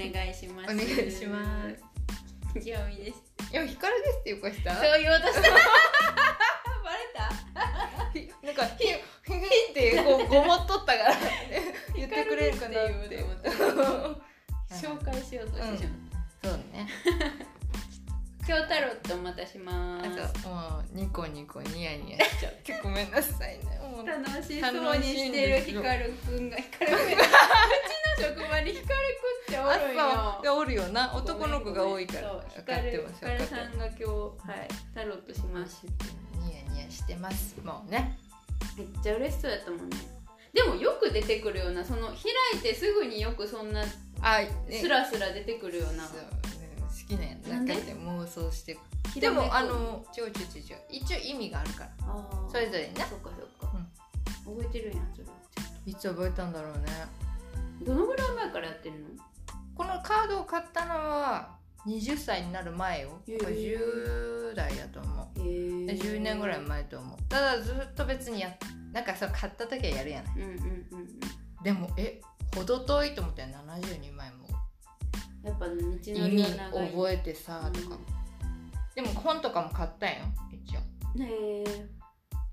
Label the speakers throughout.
Speaker 1: 願いします。
Speaker 2: お願いします。
Speaker 1: す清美です。
Speaker 2: いや光ですっていうかした？
Speaker 1: そう言おうとした。バレ
Speaker 2: ひなんかひひひってこうごもっとったから。言ってくれるかなって。
Speaker 1: 紹介しようとしてしまう、
Speaker 2: そうね。
Speaker 1: 今日タロットお待たせしま
Speaker 2: あ
Speaker 1: す
Speaker 2: ともうニコニコニヤニヤしちゃって ごめんなさいね。
Speaker 1: 楽しそうにしてるヒカルくんがくん うちの職場にルくんっておるんよ。
Speaker 2: あそう。でおるよな。男の子が多いから。分かってます。
Speaker 1: ヒカルさんが今日はいタロットします。
Speaker 2: ニヤニヤしてますもうね。
Speaker 1: めっちゃ嬉しそうやったもんね。でもよく出てくるような。その開いてすぐによくそんな
Speaker 2: あ、
Speaker 1: スラスラ出てくるよう。な
Speaker 2: 好きなんや
Speaker 1: なんで
Speaker 2: 中で？妄想してでもあのちょちょちょちょ一応意味があるから。それぞれね
Speaker 1: そっかそっか、覚えてるんやそれ。
Speaker 2: いつ覚えたんだろうね。
Speaker 1: どのぐらい前からやってるの？
Speaker 2: このカードを買ったのは20歳になる前よ。
Speaker 1: へー。
Speaker 2: 10代やと思う。
Speaker 1: へえ
Speaker 2: 10年ぐらい前と思う。ただずっと別にやなんかさ買った時はやるやない。
Speaker 1: うんうんうんうん。
Speaker 2: でもえ程遠いと思ったよ。72枚も。
Speaker 1: やっぱ道のり
Speaker 2: 意味覚えてさとか、でも本とかも買ったんよ一応。
Speaker 1: へえ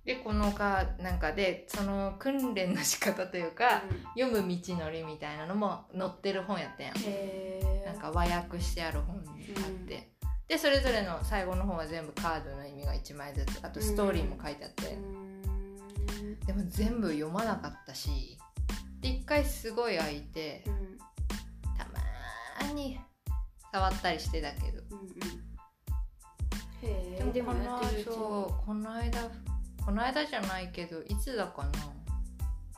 Speaker 2: でこのかなんかでその訓練の仕方というか、
Speaker 1: うん。
Speaker 2: 読む道のりみたいなのも載ってる本やったやん。なんか和訳してある本にあって、でそれぞれの最後の方は全部カードの意味が1枚ずつ。あとストーリーも書いてあって、
Speaker 1: うん。
Speaker 2: でも全部読まなかったし。で一回すごい空いて
Speaker 1: うん。
Speaker 2: たまーに触ったりしてたけど。
Speaker 1: うんうん。へえで
Speaker 2: でもこの間この間じゃないけどいつだかな？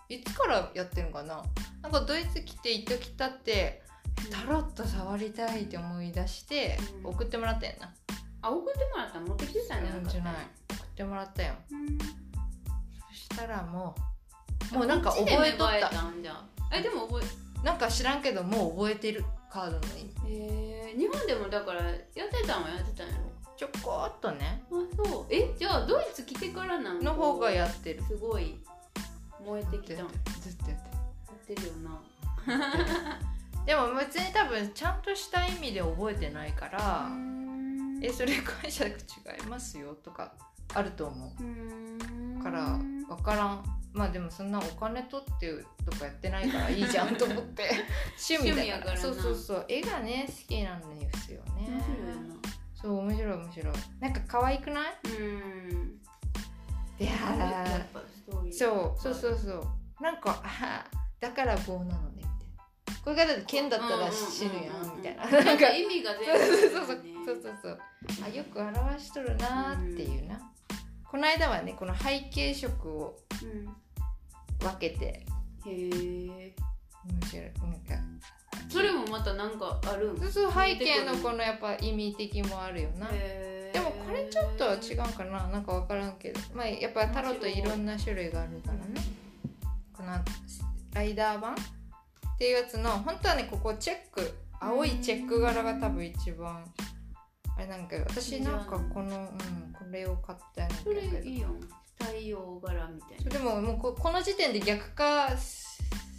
Speaker 2: いつからやってるのかな？なんかドイツ来て一時経ってタロット触りたいって思い出して
Speaker 1: うん。
Speaker 2: 送ってもらったやんな、
Speaker 1: あ送ってもらったら持ってきてたんじゃなかった
Speaker 2: じゃない送ってもらったよ。
Speaker 1: うん。
Speaker 2: そしたらもうもうなんか覚えとった。
Speaker 1: えでも覚
Speaker 2: なんか知らんけどもう覚えてるカードの意味。
Speaker 1: ええー、日本でもだからやってたんはやってたんやろ？
Speaker 2: ちょこっとね。
Speaker 1: あそう。えじゃあドイツ来てからなん
Speaker 2: の方がやってる。
Speaker 1: すごい燃えてきた。
Speaker 2: ずっとやって
Speaker 1: ってる。よな。
Speaker 2: る でも別に多分ちゃんとした意味で覚えてないから、えそれ解釈違いますよとかあると思う。から分からん。まあでもそんなお金取ってとかやってないからいいじゃんと思って。趣味だから。そうそうそう。絵がね好きなんですよねそう面白い面白い。なんか可愛くない？
Speaker 1: うん。
Speaker 2: いやそうそうそうそう。なんかあだから棒なのねみたいな。これがだって剣だったら死ぬやんみたいな。
Speaker 1: な
Speaker 2: なんんか
Speaker 1: か意味が全部
Speaker 2: そうそうそうそう。そうあよく表しとるなーっていうな、この間はねこの背景色を
Speaker 1: うん。
Speaker 2: 分けて。
Speaker 1: へえ
Speaker 2: 面白い。なんか
Speaker 1: それもまたなんかあるん？
Speaker 2: そうそう背景のこのやっぱ意味的もあるよな。でもこれちょっと違うかな。なんか分からんけど。まあやっぱタロットいろんな種類があるからね。このライダー版っていうやつの本当はねここチェック青いチェック柄が多分一番あれなんか私なんかこの、うん、これを買ったんだけど。
Speaker 1: いいよ。太陽柄みたいな。
Speaker 2: でももうここの時点で逆化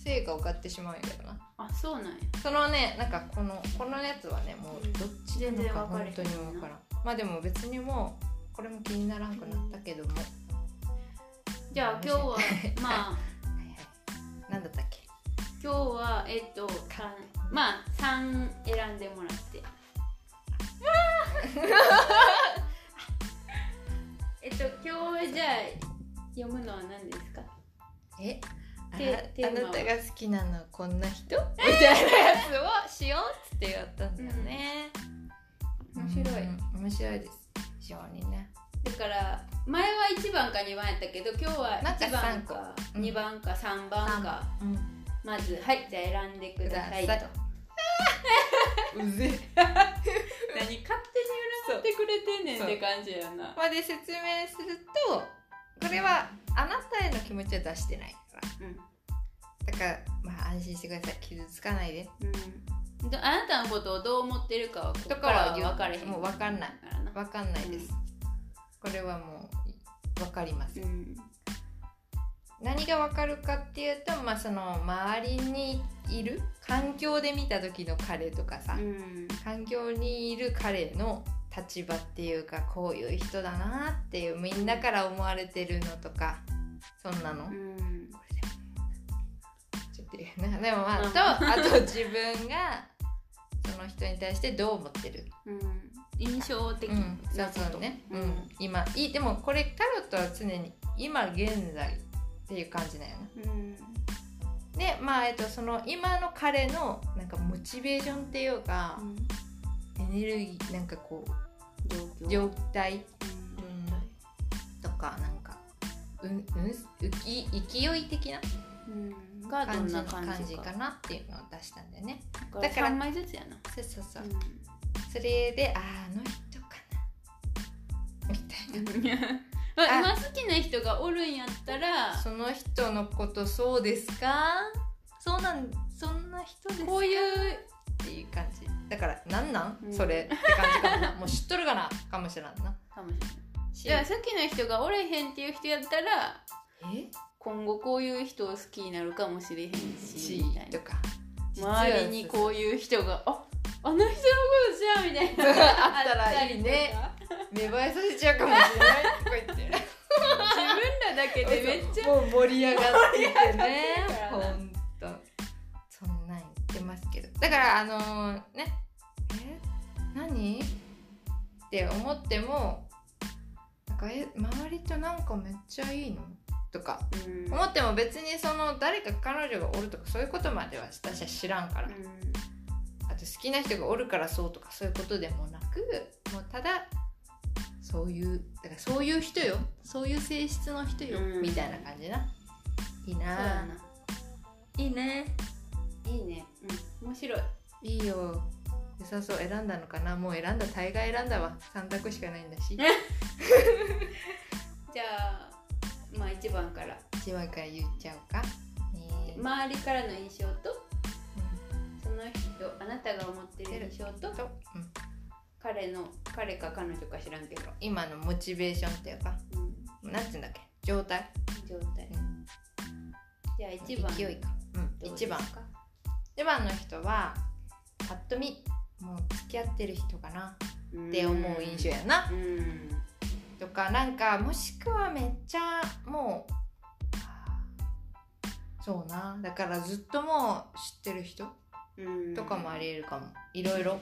Speaker 2: 成果を買ってしまうんやけどな。
Speaker 1: あそうなんや。
Speaker 2: そのねなんかこのこのやつはねもうどっちなの
Speaker 1: 全然
Speaker 2: か本当に分からん。まあでも別にもうこれも気にならんくなったけども、
Speaker 1: じゃあ今日は まあ
Speaker 2: はいはい。なんだったっけ？
Speaker 1: 今日はえっと三まあ3選んでもらって。えっと今日じゃあ読むのは何ですか？
Speaker 2: え？あ
Speaker 1: テテーマは
Speaker 2: あ。なたが好きなのはこんな人？みたいなやつをしようっつってやったんだよね、
Speaker 1: 面白い。
Speaker 2: うん面白いです。非常にね
Speaker 1: だから前は1番か2番やったけど今日は
Speaker 2: なんか
Speaker 1: 1番か
Speaker 2: うん
Speaker 1: 2番か3番か。
Speaker 2: うん。
Speaker 1: まずはいじゃあ選んでくださいと。
Speaker 2: うぜ。
Speaker 1: 何勝手に占ってくれてんねんって感じやな。
Speaker 2: まで説明するとこれはあなたへの気持ちは出してないから。
Speaker 1: うん。
Speaker 2: だからまあ安心してください。傷つかないで。
Speaker 1: うん。であなたのことをどう思ってるかはここからは分かれへん。
Speaker 2: もう分かんない。分かんないです、これはもう分かりません、
Speaker 1: うん。
Speaker 2: 何がわかるかっていうと、まあ、その周りにいる環境で見た時の彼とかさ、
Speaker 1: うん。
Speaker 2: 環境にいる彼の立場っていうかこういう人だなっていうみんなから思われてるのとかそんなの、
Speaker 1: うん。
Speaker 2: ちょっと言うなでもまあ、
Speaker 1: うん
Speaker 2: とあと自分がその人に対してどう思ってる、
Speaker 1: うん印象的
Speaker 2: うん、そうそうね、
Speaker 1: う
Speaker 2: うんん今いいでもこれタロットは常に今現在っていう感じだよね
Speaker 1: うん
Speaker 2: でまあえっとその今の彼のなんかモチベーションっていうか、エネルギーなんかこう
Speaker 1: 状
Speaker 2: 態？
Speaker 1: うん。
Speaker 2: とかなんかうんうんうき勢い的な？感じの
Speaker 1: 感
Speaker 2: 感じ
Speaker 1: じか
Speaker 2: かなっていうのを出したんだよね。
Speaker 1: だか
Speaker 2: らら
Speaker 1: 3枚ずつやな。
Speaker 2: そうそうそう、
Speaker 1: う
Speaker 2: それであーあの人かな。みたいな、
Speaker 1: 今好きな人がおるんやったら
Speaker 2: その人のことそうですか？そうなんそんな人ですか？
Speaker 1: こういう
Speaker 2: っていう感じ。だからなんなん、
Speaker 1: うん。
Speaker 2: それ。って感じかもな。もう知っとるかな？かもしれんな。
Speaker 1: かもしれない
Speaker 2: し
Speaker 1: じゃあ好きな人がおれへんっていう人やったら
Speaker 2: え？
Speaker 1: 今後こういう人を好きになるかもしれへんし
Speaker 2: とか。
Speaker 1: 周りにこういう人がああの人のことじゃんみたいな。
Speaker 2: あったらいいね。芽生えさせちゃうかもしれないとか言って
Speaker 1: 自分らだけでめっちゃ
Speaker 2: もう盛り上がっててね。
Speaker 1: 盛って
Speaker 2: ますけど。だからあのね。え？何？って思ってもなんかえ周りとなんかめっちゃいいの？とか。
Speaker 1: うん。
Speaker 2: 思っても別にその誰か彼女がおるとかそういうことまでは私は知らんから、
Speaker 1: う
Speaker 2: あと好きな人がおるからそうとかそういうことでもなくもうただそういうだからそういう人よ。そういう性質の人よ、
Speaker 1: うん。
Speaker 2: みたいな感じな。いいな。
Speaker 1: い
Speaker 2: いね
Speaker 1: いいね。うん。面白い。
Speaker 2: いいよ。良さそう。選んだのかな？もう選んだ。大概選んだわ。3択しかないんだし。
Speaker 1: じゃあまあ1番から。
Speaker 2: 一番から言っちゃおうか。ね。
Speaker 1: 周りからの印象とその人あなたが思ってる印象と
Speaker 2: と、うん、
Speaker 1: 彼の彼か彼女か知らんけど、
Speaker 2: 今のモチベーションっていうか。
Speaker 1: うん、
Speaker 2: なんて言うんだっけ？状態、
Speaker 1: 状態。
Speaker 2: うん。
Speaker 1: じゃあ1番。
Speaker 2: 勢いか、うん、
Speaker 1: どうです
Speaker 2: 1番。
Speaker 1: か
Speaker 2: 1番の人はぱっと見もう付き合ってる人かな。って思う印象やな。
Speaker 1: うん。
Speaker 2: とかなんかもしくはめっちゃもうそうな。だからずっともう知ってる人
Speaker 1: うん。
Speaker 2: とかもありえるかも。いろいろ。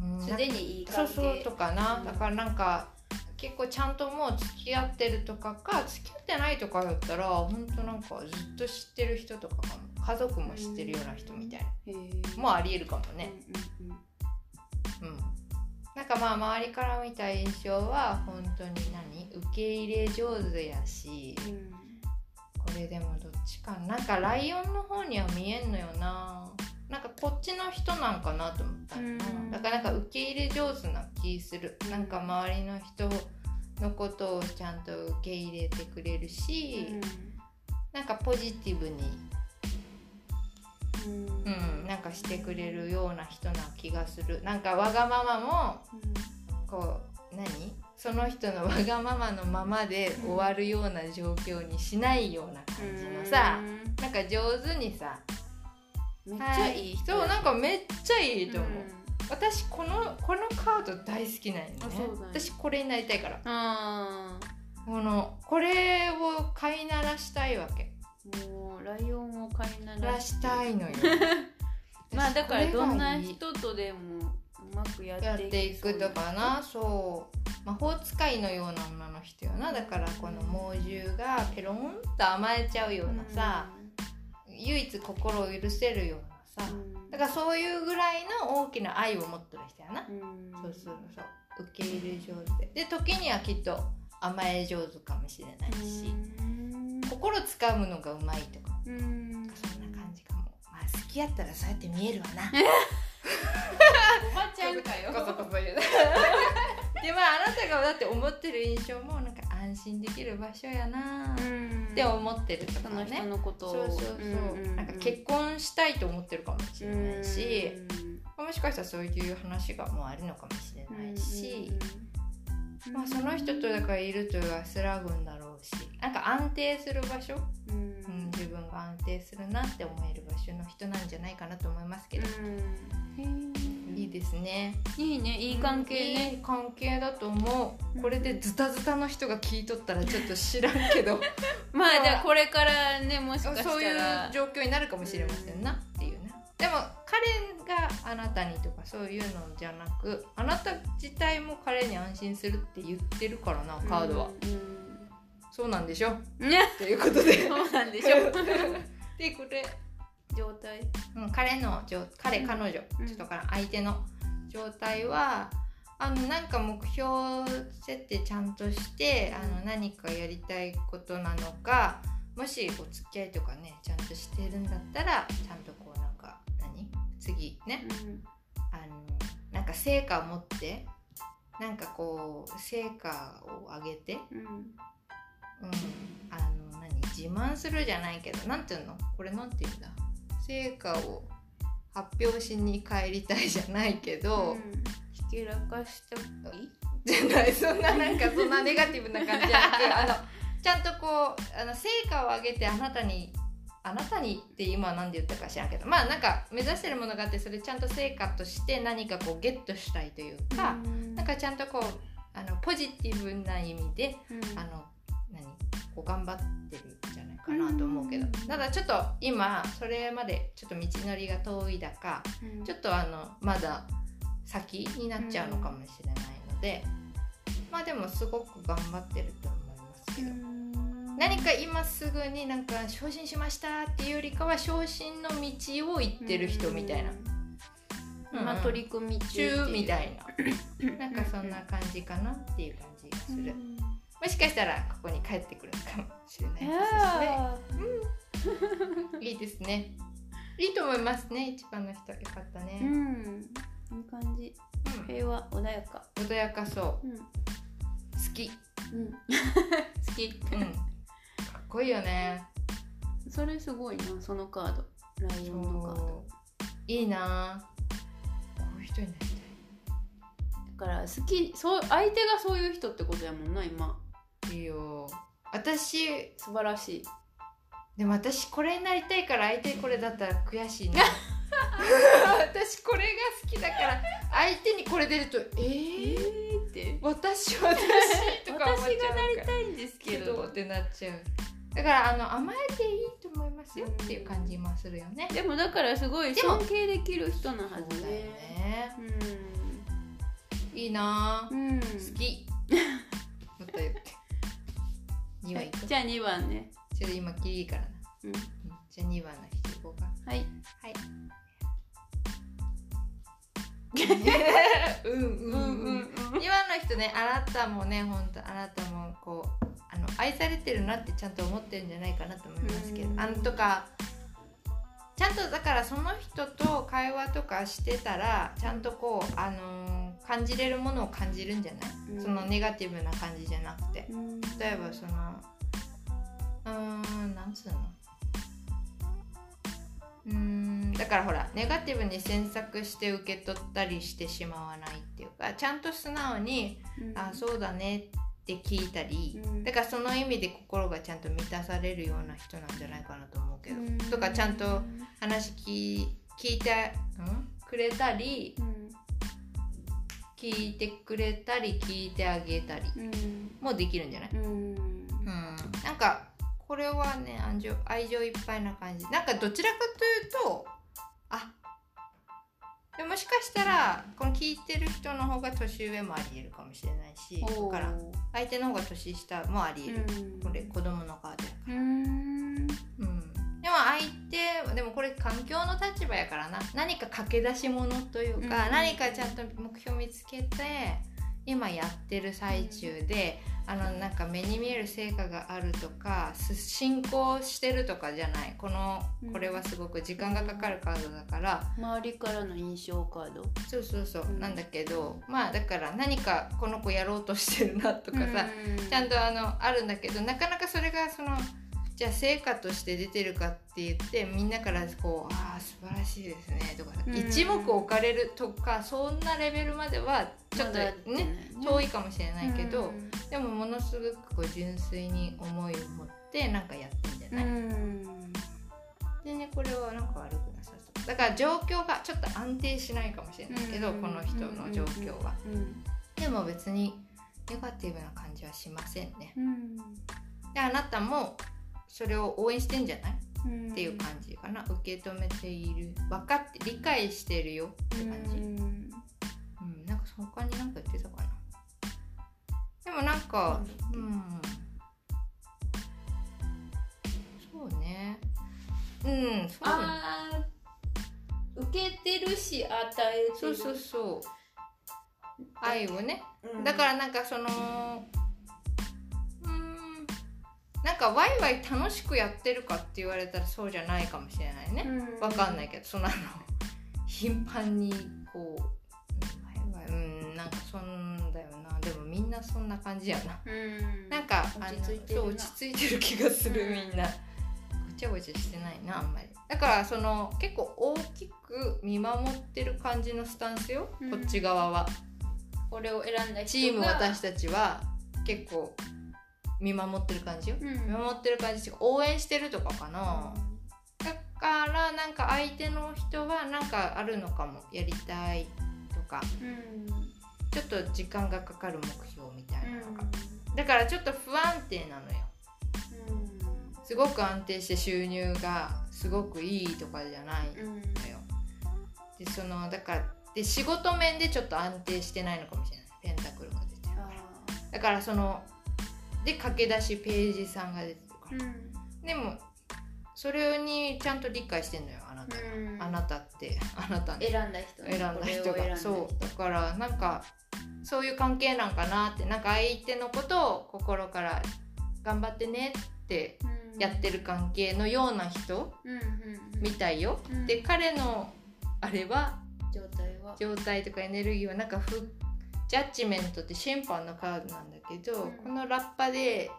Speaker 2: うん。
Speaker 1: すでにいい
Speaker 2: そう
Speaker 1: 関係。
Speaker 2: そうとかな、
Speaker 1: う。ん
Speaker 2: だからなんか結構ちゃんともう付き合ってるとかか付き合ってないとかだったらほんとなんかずっと知ってる人とかかも家族も知ってるような人みたいな、
Speaker 1: へー。
Speaker 2: もうありえるかもね。
Speaker 1: うんうん
Speaker 2: うん、なんかまあ周りから見た印象は本当に何？受け入れ上手やし
Speaker 1: うん
Speaker 2: これでもどっちかな？なんかライオンの方には見えんのよな。なんかこっちの人なんかなと思った
Speaker 1: うん。
Speaker 2: だからなんか受け入れ上手な気する。
Speaker 1: うん
Speaker 2: なんか周りの人のことをちゃんと受け入れてくれるし、なんかポジティブに、
Speaker 1: うん。
Speaker 2: うん、なんかしてくれるような人な気がする。なんかわがままもこう何？その人のわがままのままで終わるような状況にしないような感じのさ
Speaker 1: うん。
Speaker 2: なんか上手にさ
Speaker 1: めっちゃい。い人。
Speaker 2: そうなんかめっちゃいいと思う、
Speaker 1: ん。
Speaker 2: 私このこのカード大好きなんよね。
Speaker 1: ね
Speaker 2: 私これになりたいから。
Speaker 1: あ
Speaker 2: このこれを飼いならしたいわけ
Speaker 1: ライオンを飼いな
Speaker 2: ら。
Speaker 1: ら
Speaker 2: したいのよ。
Speaker 1: まあだからどんな人とでもうまくや
Speaker 2: や
Speaker 1: っ
Speaker 2: ってていくとかな。そう。魔法使いのような女の人よな。だからこの猛獣がペロンと甘えちゃうようなさ、唯一心を許せるようなさ、だからそういうぐらいの大きな愛を持ってる人やな、そうそうそう。受け入れ上手で。で時にはきっと甘え上手かもしれないし、心つかむのがうまいとか
Speaker 1: うん
Speaker 2: そんな感じかも。まあ好きやったらそうやって見えるわな。
Speaker 1: おばちゃんかよ。
Speaker 2: こそこそ言う。でまああなたがだって思ってる印象もなんか安心できる場所やな。って思ってるとか
Speaker 1: その人
Speaker 2: ね
Speaker 1: のことを。
Speaker 2: そうそうそう、なんか結婚したいと思ってるかもしれないし、もしかしたらそういう話がもうあるのかもしれないし、まあ、その人とだからいると安らぐんだろうし。なんか安定する場所、
Speaker 1: うん
Speaker 2: うん、自分が安定するなって思える場所の人なんじゃないかなと思いますけど、
Speaker 1: うん。
Speaker 2: いいですね。
Speaker 1: いいね。いい関係
Speaker 2: い
Speaker 1: ね。
Speaker 2: い関係だと思う。これでズタズタの人が聞いとったらちょっと知らんけど。
Speaker 1: まあじゃあこれからねもしかしたら。
Speaker 2: そういう状況になるかもしれませんな。っていうね。でも彼があなたにとかそういうのじゃなくあなた自体も彼に安心するって言ってるからなカードは、
Speaker 1: うん
Speaker 2: そうなんでしょ？
Speaker 1: うんね
Speaker 2: ということで。
Speaker 1: そうなんでしょ。
Speaker 2: でこれ、
Speaker 1: 状態。
Speaker 2: うん、彼の状彼
Speaker 1: うん
Speaker 2: 彼女、
Speaker 1: うん。
Speaker 2: ちょっとから相手の。状態はあのなんか目標設定ちゃんとしてあの何かやりたいことなのかもしお付き合いとかねちゃんとしてるんだったらちゃんとこうなんか何？次ね。あのなんか成果を持ってなんかこう成果を上げて、
Speaker 1: うんうん
Speaker 2: うん、あの何自慢するじゃないけどなんていうの？これなんていうんだ？成果を発表しに帰りたいじゃないけど、
Speaker 1: うん。ひけらかしたい
Speaker 2: じゃないそんななんかそんなネガティブな感じじゃなくあのちゃんとこうあの成果を上げてあなたにあなたにって今は何で言ったか知らんけどまあなんか目指してるものがあってそれちゃんと成果として何かこうゲットしたいというか、なんかちゃんとこうあのポジティブな意味で
Speaker 1: うん。
Speaker 2: あの何こう頑張ってるんじゃないかなと思うけど。
Speaker 1: うん。
Speaker 2: ただちょっと今それまでちょっと道のりが遠いだか
Speaker 1: うん。
Speaker 2: ちょっとあのまだ先になっちゃうのかもしれないので、まあでもすごく頑張ってると思いますけど、何か今すぐになんか昇進しましたっていうよりかは昇進の道を行ってる人みたいな、うん。
Speaker 1: まあ取り組み中
Speaker 2: 中みた
Speaker 1: い
Speaker 2: いな。なんかそんな感じかなっていう感じがする、
Speaker 1: うん
Speaker 2: もしかしたらここに帰ってくるかもしれない
Speaker 1: い
Speaker 2: ですね
Speaker 1: や
Speaker 2: いいですね。いいと思いますね。一番の人よかった
Speaker 1: ーう
Speaker 2: ね。
Speaker 1: んいい感じ
Speaker 2: うん
Speaker 1: 平和穏やか
Speaker 2: 穏やかそう。
Speaker 1: うん
Speaker 2: 好き。
Speaker 1: うん 好き
Speaker 2: うん。かっこいいよね。
Speaker 1: それすごいなそのカードライオンのカード。
Speaker 2: いいな。こういう人になりたい。
Speaker 1: だから好きそう相手がそういう人ってことやもんな今
Speaker 2: いいよ。私
Speaker 1: 素晴らしい。
Speaker 2: でも私これになりたいから相手これだったら悔しいな。私これが好きだから相手にこれ出るとえ
Speaker 1: え
Speaker 2: ー、
Speaker 1: ーって。
Speaker 2: 私私とか思っ
Speaker 1: 私
Speaker 2: ちゃう
Speaker 1: がなりたいんですけ
Speaker 2: けど
Speaker 1: ど
Speaker 2: ってなっちゃうだからあの甘えていいと思いますよっていう感じもするよね、
Speaker 1: でもだからすごい尊敬できる人のはず
Speaker 2: だよ
Speaker 1: で
Speaker 2: ね。いいな
Speaker 1: うん、
Speaker 2: 好き。また言って2
Speaker 1: はい
Speaker 2: 番い。く
Speaker 1: じゃあ2番ね。
Speaker 2: ちょっと今切りいいからな、
Speaker 1: うん。
Speaker 2: うん。じゃあ2番の人いこうか。
Speaker 1: はい。
Speaker 2: はい。うんうんうん、
Speaker 1: うん。
Speaker 2: 2番の人ねあなたもね本当あなたもこうあの愛されてるなってちゃんと思ってるんじゃないかなと思いますけど、
Speaker 1: うん。
Speaker 2: あのとかちゃんとだからその人と会話とかしてたらちゃんとこう、あのー感じれるものを感じるんじゃない、
Speaker 1: うん。
Speaker 2: そのネガティブな感じじゃなくて。
Speaker 1: うん。
Speaker 2: 例えばそのうーんなんつうの？うーんだからほらネガティブに詮索して受け取ったりしてしまわないっていうかちゃんと素直に「あそうだね」って聞いたり、
Speaker 1: うん。
Speaker 2: だからその意味で心がちゃんと満たされるような人なんじゃないかなと思うけど、
Speaker 1: うん。
Speaker 2: とかちゃんと話聞聞いて、ん、くれたり
Speaker 1: うん
Speaker 2: 聞いてくれたり聞いてあげたり
Speaker 1: うん。
Speaker 2: もできるんじゃない、
Speaker 1: うん。
Speaker 2: うん、なんかこれはね愛情愛情いっぱいな感じ。なんかどちらかというとあでもしかしたらこの聞いてる人の方が年上もありえるかもしれないしから相手の方が年下もありえる、
Speaker 1: うん。
Speaker 2: これ子供のカードやか。
Speaker 1: うん。
Speaker 2: ら、うん、でも相手でもこれ環境の立場やからな。何か駆け出し物というか、
Speaker 1: うん。
Speaker 2: 何かちゃんと目標見つけて今やってる最中で、あのなんか目に見える成果があるとかす進行してるとかじゃない。この
Speaker 1: うん。
Speaker 2: これはすごく時間がかかるカードだから、
Speaker 1: 周りからの印象カード？
Speaker 2: そうそうそう、
Speaker 1: うん。
Speaker 2: なんだけどまあだから何かこの子やろうとしてるなとかさ、ちゃんとあのあるんだけどなかなかそれがそのじゃあ成果として出てるかって言ってみんなからこう「ああ素晴らしいですね」とか、
Speaker 1: うん。
Speaker 2: 一目置かれるとかそんなレベルまではちょっとね遠いかもしれないけど、
Speaker 1: うん。
Speaker 2: でもものすごくこう純粋に思いを持ってなんかやってんじゃ
Speaker 1: う
Speaker 2: ない、
Speaker 1: ん。
Speaker 2: でねこれはなんか悪くなさそう。だから状況がちょっと安定しないかもしれないけど、
Speaker 1: うん。
Speaker 2: この人の状況は、
Speaker 1: うん。
Speaker 2: でも別にネガティブな感じはしませんね。
Speaker 1: うん。
Speaker 2: であなたもそれを応援してんじゃない？
Speaker 1: うん。
Speaker 2: っていう感じかな。受け止めている。分かって理解してるよ。って感じ。
Speaker 1: うん。
Speaker 2: うん、なんか他に何か言ってたかな。でもなんかうん。そうね。うんそうね
Speaker 1: あー受けてるし与えてる。
Speaker 2: そうそうそう愛をね
Speaker 1: うん
Speaker 2: だからなんかそのうんなんかワイワイ楽しくやってるかって言われたらそうじゃないかもしれないね。
Speaker 1: うん。
Speaker 2: わかんないけどそのあの 頻繁にこううんワイワイうんなんかそんだよな。でもみんなそんな感じやな。
Speaker 1: うん。
Speaker 2: なんか
Speaker 1: 落ち着いてる
Speaker 2: 落ち着いてる気がする
Speaker 1: うん。
Speaker 2: みんな。ごちゃごちゃしてないなあんまり。だからその結構大きく見守ってる感じのスタンスよ、
Speaker 1: うん。
Speaker 2: こっち側は。
Speaker 1: これを選んだ
Speaker 2: チーム私たちは結構見守ってる感じよ、
Speaker 1: うん。
Speaker 2: 見守ってる感じ応援してるとかかな、だからなんか相手の人はなんかあるのかもやりたいとか
Speaker 1: うん。
Speaker 2: ちょっと時間がかかる目標みたいなのが、
Speaker 1: う
Speaker 2: だからちょっと不安定なのよ。
Speaker 1: ん。
Speaker 2: すごく安定して収入がすごくいいとかじゃないの
Speaker 1: うん。
Speaker 2: よ、でそのだからで仕事面でちょっと安定してないのかもしれない。ペンタクルが出てるから。だからそので駆け出しページさんが出てるから、
Speaker 1: うん。
Speaker 2: でもそれにちゃんと理解してんのよあなた。が、
Speaker 1: うん。
Speaker 2: あなたって。あなたね。
Speaker 1: 選んだ人ね。
Speaker 2: 選んだ人が。そう。だからなんかそういう関係なんかなって。なんか相手のことを心から頑張ってねって
Speaker 1: うん。
Speaker 2: やってる関係のような人みたいよ、
Speaker 1: うん。
Speaker 2: で彼のあれは
Speaker 1: 状態は。
Speaker 2: 状態とかエネルギーはなんかフジャッジメントって審判のカードなんだけど、
Speaker 1: うん。
Speaker 2: このラッパで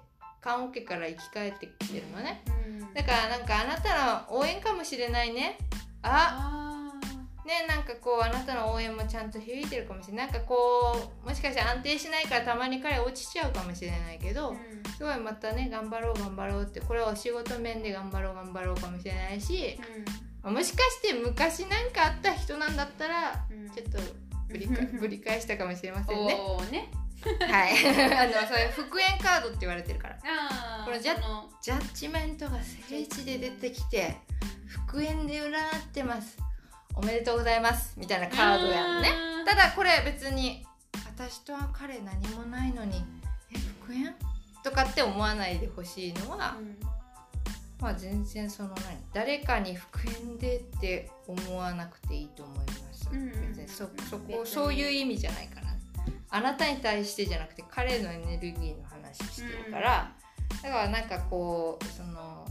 Speaker 2: 棺桶から生き返ってきてるのね。
Speaker 1: うん。
Speaker 2: だからなんかあなたの応援かもしれないね。あ
Speaker 1: あ
Speaker 2: ねなんかこうあなたの応援もちゃんと響いてるかもしれない。なんかこうもしかしたら安定しないからたまに彼落ちちゃうかもしれないけど、
Speaker 1: ー
Speaker 2: すごいまたね頑張ろう頑張ろうってこれはお仕事面で頑張ろう頑張ろうかもしれないし
Speaker 1: うん。
Speaker 2: もしかして昔なんかあった人なんだったら
Speaker 1: うん。
Speaker 2: ちょっとぶりかぶり返したかもしれませんね。
Speaker 1: ね
Speaker 2: はい。あのそれ復縁カードって言われてるから。これじゃ
Speaker 1: その
Speaker 2: ジャッジメントが正位置で出てきて復縁で占ってます。おめでとうございますみたいなカードやんね。ただこれ別に私とは彼何もないのにえ復縁？とかって思わないでほしいのは、
Speaker 1: うん
Speaker 2: まあ全然その何誰かに復縁でって思わなくていいと思います。
Speaker 1: うんうんうん
Speaker 2: 別にそそこそういう意味じゃないかな。あなたに対してじゃなくて彼のエネルギーの話してるから、だからなんかこうその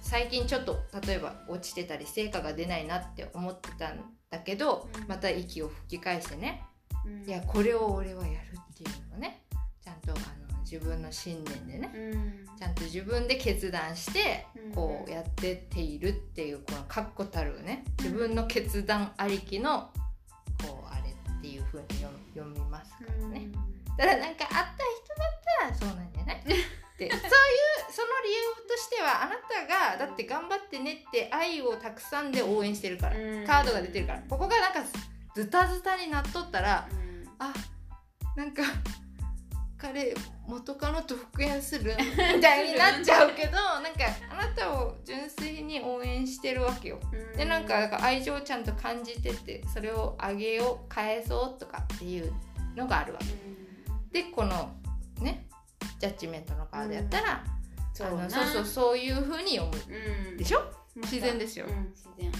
Speaker 2: 最近ちょっと例えば落ちてたり成果が出ないなって思ってたんだけど、
Speaker 1: うん
Speaker 2: また息を吹き返してね、
Speaker 1: うん
Speaker 2: いやこれを俺はやるっていうのをねちゃんとあの自分の信念でね
Speaker 1: うん。
Speaker 2: ちゃんと自分で決断して
Speaker 1: うん。
Speaker 2: こうやってっているっていうこの確固たるね自分の決断ありきのこうあれっていう風に読み読みますからね。ただなんかあった人だったらそうなんじゃない？って。そういうその理由としてはあなたがだって頑張ってねって愛をたくさんで応援してるから
Speaker 1: うん。
Speaker 2: カードが出てるからここがなんかズタズタになっとったら
Speaker 1: うん。
Speaker 2: あなんか彼元カノと復縁する みたいになっちゃうけどなんかあなたを純粋に応援してるわけよ。
Speaker 1: うん。
Speaker 2: でなんか愛情をちゃんと感じててそれをあげよう返そうとかっていうのがあるわけ。でこのねジャッジメントのカードやったら、あの
Speaker 1: そうな。
Speaker 2: そうそうそういう風に読む。
Speaker 1: うん。
Speaker 2: でしょ？自然ですよ。
Speaker 1: うん自然。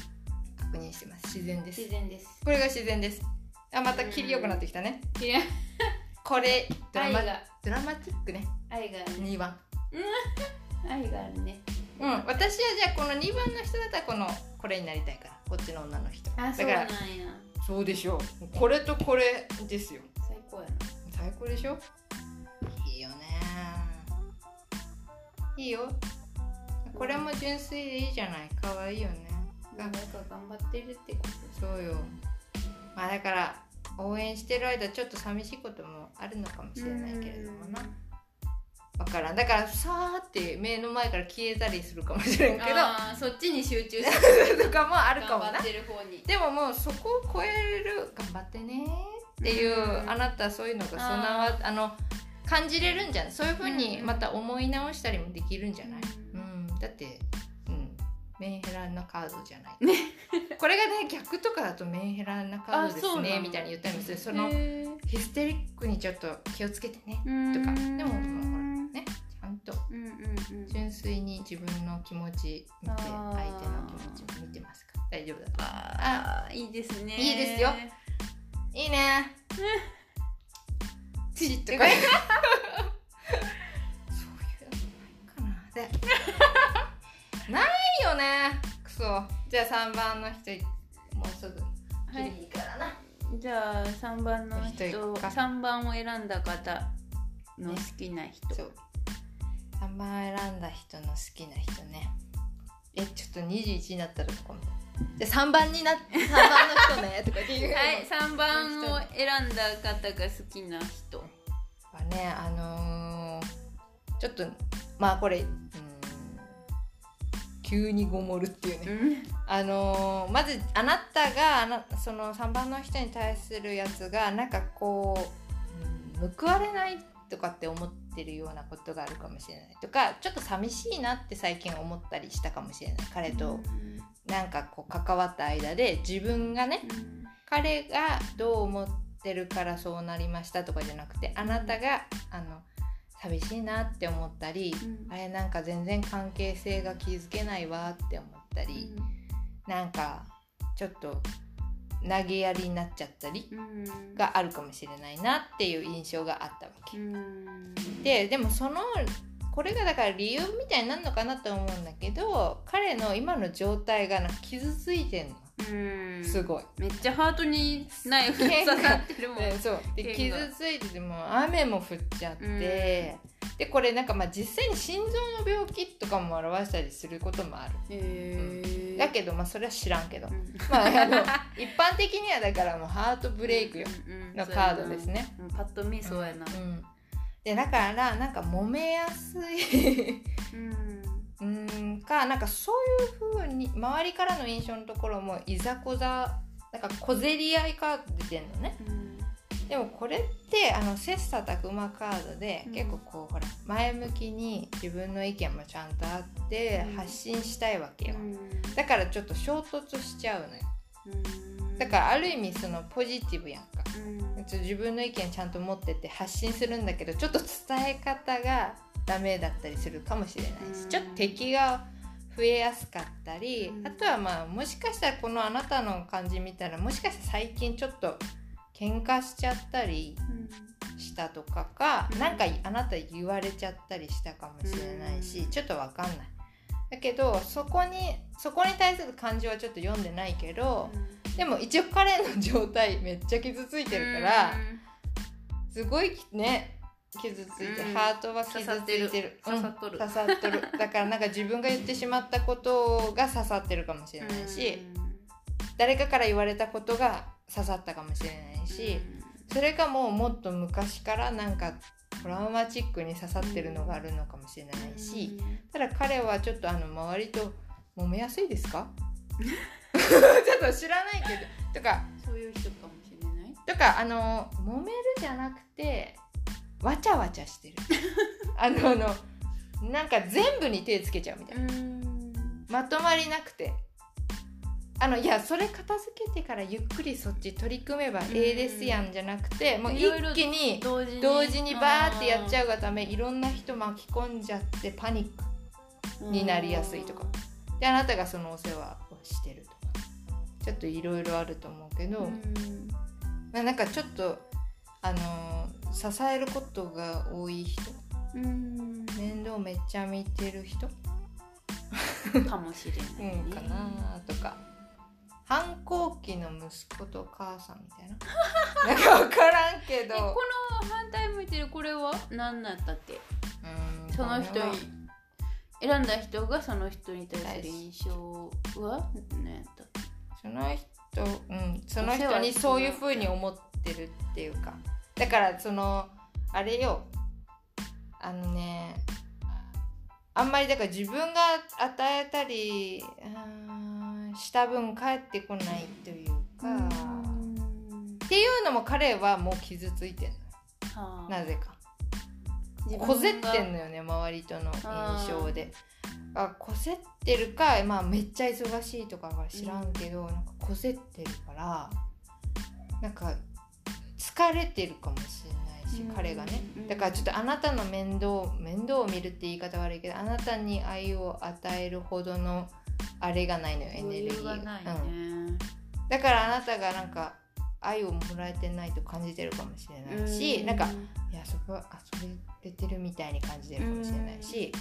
Speaker 2: 確認してます。自然です。
Speaker 1: 自然です。
Speaker 2: これが自然です。あまた切りよくなってきたね。
Speaker 1: いや
Speaker 2: これドラマ
Speaker 1: 愛が。
Speaker 2: ドラマティックね。
Speaker 1: 愛があるね。
Speaker 2: 2番。
Speaker 1: 愛があるね。
Speaker 2: うん。私はじゃあこの2番の人だったらこのこれになりたいから。こっちの女の人。
Speaker 1: あそうなんや。
Speaker 2: そうでしょう。これとこれですよ。
Speaker 1: 最高やな。
Speaker 2: 最高でしょ。いいよね。いいよ。これも純粋でいいじゃない。可愛いよね。
Speaker 1: 誰か頑張ってるってこと。
Speaker 2: そうよ。まあだから応援してる間ちょっと寂しいこともあるのかもしれないけれどもな。わからん。だからさーって目の前から消えたりするかもしれんけど。
Speaker 1: そっちに集中して
Speaker 2: とかもあるかもな。
Speaker 1: 頑張ってる方に。
Speaker 2: でももうそこを超える頑張ってねっていう、
Speaker 1: うん
Speaker 2: あなたそういうのが備わあの感じれるんじゃない？そういうふうに
Speaker 1: うん。
Speaker 2: また思い直したりもできるんじゃない、うん。だって、うん、メンヘラなカードじゃない、これがね逆とかだとメンヘラなカードですねみたいに言ったりもする。その
Speaker 1: へ
Speaker 2: ヒステリックにちょっと気をつけてね
Speaker 1: ー
Speaker 2: とか。
Speaker 1: うん。
Speaker 2: でももうほらねちゃんと。純粋に自分の気持ち見て相手の気持ちも見てますか大丈夫だと
Speaker 1: あーいいですね。
Speaker 2: いいですよ。いいね。
Speaker 1: チッと
Speaker 2: とか そういうのないかな。で ないよね。クソ。じゃあ3番の人もうすぐ切りい。いからな、
Speaker 1: じゃあ3番の
Speaker 2: 人
Speaker 1: 人
Speaker 2: 行くか。
Speaker 1: 3番を選んだ方の好きな人、
Speaker 2: そう。3番選んだ人の好きな人ね。えちょっと21になったらとかもじゃあ3番にな3番の人ね。とかっていう
Speaker 1: はい3番を選んだ方が好きな人。
Speaker 2: はねあのーちょっとまあこれうん急にごもるっていうね、
Speaker 1: うん。
Speaker 2: あのーまずあなたがあなその3番の人に対するやつがなんかこう、うん報われないとかって思ってるようなことがあるかもしれないとかちょっと寂しいなって最近思ったりしたかもしれない。彼となんかこう関わった間で自分がね彼がどう思ってるからそうなりましたとかじゃなくてあなたがあの寂しいなって思ったり、
Speaker 1: うん。
Speaker 2: あれなんか全然関係性が築けないわって思ったり、なんかちょっと投げやりになっちゃったり
Speaker 1: うん。
Speaker 2: があるかもしれないなっていう印象があったわけ。
Speaker 1: うん。
Speaker 2: ででもそのこれがだから理由みたいになるのかなと思うんだけど彼の今の状態がなんか傷ついてんの
Speaker 1: うん。
Speaker 2: すごい。
Speaker 1: めっちゃハートにナイフ刺さってるもん、
Speaker 2: で そう。で
Speaker 1: 剣
Speaker 2: 傷
Speaker 1: が
Speaker 2: ついててもう雨も降っちゃって、でこれなんかまあ実際に心臓の病気とかも表したりすることもある。
Speaker 1: へー。
Speaker 2: だけどまあそれは知らんけど。
Speaker 1: う、ん。
Speaker 2: まああの一般的にはだからもうハートブレイクよ。
Speaker 1: うんうん
Speaker 2: のカードですね。
Speaker 1: そうんパッと見そうやな。
Speaker 2: うん。でだからなんか揉めやすい
Speaker 1: うん。
Speaker 2: うんかなんかそういう風に周りからの印象のところもいざこざなんか小競り合いカード出てんのね。でもこれってあの切磋琢磨カードで、
Speaker 1: うん
Speaker 2: 結構こうほら前向きに自分の意見もちゃんとあって
Speaker 1: うん。
Speaker 2: 発信したいわけよ、
Speaker 1: うん。
Speaker 2: だからちょっと衝突しちゃうのよ。
Speaker 1: うん。
Speaker 2: だからある意味そのポジティブやんか。
Speaker 1: うん。
Speaker 2: 自分の意見ちゃんと持ってって発信するんだけどちょっと伝え方がダメだったりするかもしれないし、
Speaker 1: うん
Speaker 2: ちょっと敵が増えやすかったり、
Speaker 1: うん
Speaker 2: あとはまあもしかしたらこのあなたの感じ見たらもしかしたら最近ちょっと喧嘩しちゃったりしたとかか、
Speaker 1: うん。
Speaker 2: なんかあなた言われちゃったりしたかもしれないし、
Speaker 1: うん。
Speaker 2: ちょっとわかんない。だけどそこにそこに対する感情はちょっと読んでないけど、でも一応彼の状態めっちゃ傷ついてるから、すごいね傷ついて、
Speaker 1: うん。
Speaker 2: ハートは傷ついてる。
Speaker 1: 刺さっとる。
Speaker 2: うん。刺さっとる。だからなんか自分が言ってしまったことが刺さってるかもしれないし、誰かから言われたことが刺さったかもしれないし、それかもうもっと昔からなんかトラウマチックに刺さってるのがあるのかもしれないし、ただ彼はちょっとあの周りと揉めやすいですか？ちょっと知らないけど。とか
Speaker 1: そういう人かもしれない。
Speaker 2: とかあの揉めるじゃなくてわちゃわちゃしてる。あのあのなんか全部に手つけちゃうみたいな、まとまりなくて。あのいやそれ片付けてからゆっくりそっち取り組めばええですやんじゃなくてもう一気に
Speaker 1: 同時に。
Speaker 2: 同時にバーってやっちゃうがためいろんな人巻き込んじゃってパニックになりやすいとか。であなたがそのお世話をしてるとか。ちょっといろいろあると思うけど、まあなんかちょっとあのー支えることが多い人。面倒めっちゃ見てる人、
Speaker 1: かもしれない、
Speaker 2: うん、かな。とか反抗期の息子と母さんみたいな。なんか分からんけ
Speaker 1: えこ
Speaker 2: ど
Speaker 1: の反対向いてるこれは何なんだっけ？
Speaker 2: うん。
Speaker 1: その人選んだ人がその人に対する印象はね
Speaker 2: その人うん。その人にそういうふうに思ってるっていうかだからそのあれよ。あのねあんまりだから自分が与えたりうんした分返ってこないというかっていうのも彼はもう傷ついてんの
Speaker 1: はあ。
Speaker 2: なぜか。こぜってんのよね周りとの印象で。あこぜってるか、まあ、めっちゃ忙しいとかは知らんけど、なんかこぜってるからなんか疲れてるかもしれないし、
Speaker 1: うん。
Speaker 2: 彼がね。
Speaker 1: うん。
Speaker 2: だからちょっとあなたの面倒面倒を見るって言い方悪いけどあなたに愛を与えるほどのあれがないのよエネルギー。
Speaker 1: がないね、
Speaker 2: うん、だからあなたがなんか愛をもらえてないと感じてるかもしれないし、なんかいやそこは遊べてるみたいに感じてるかもしれないし、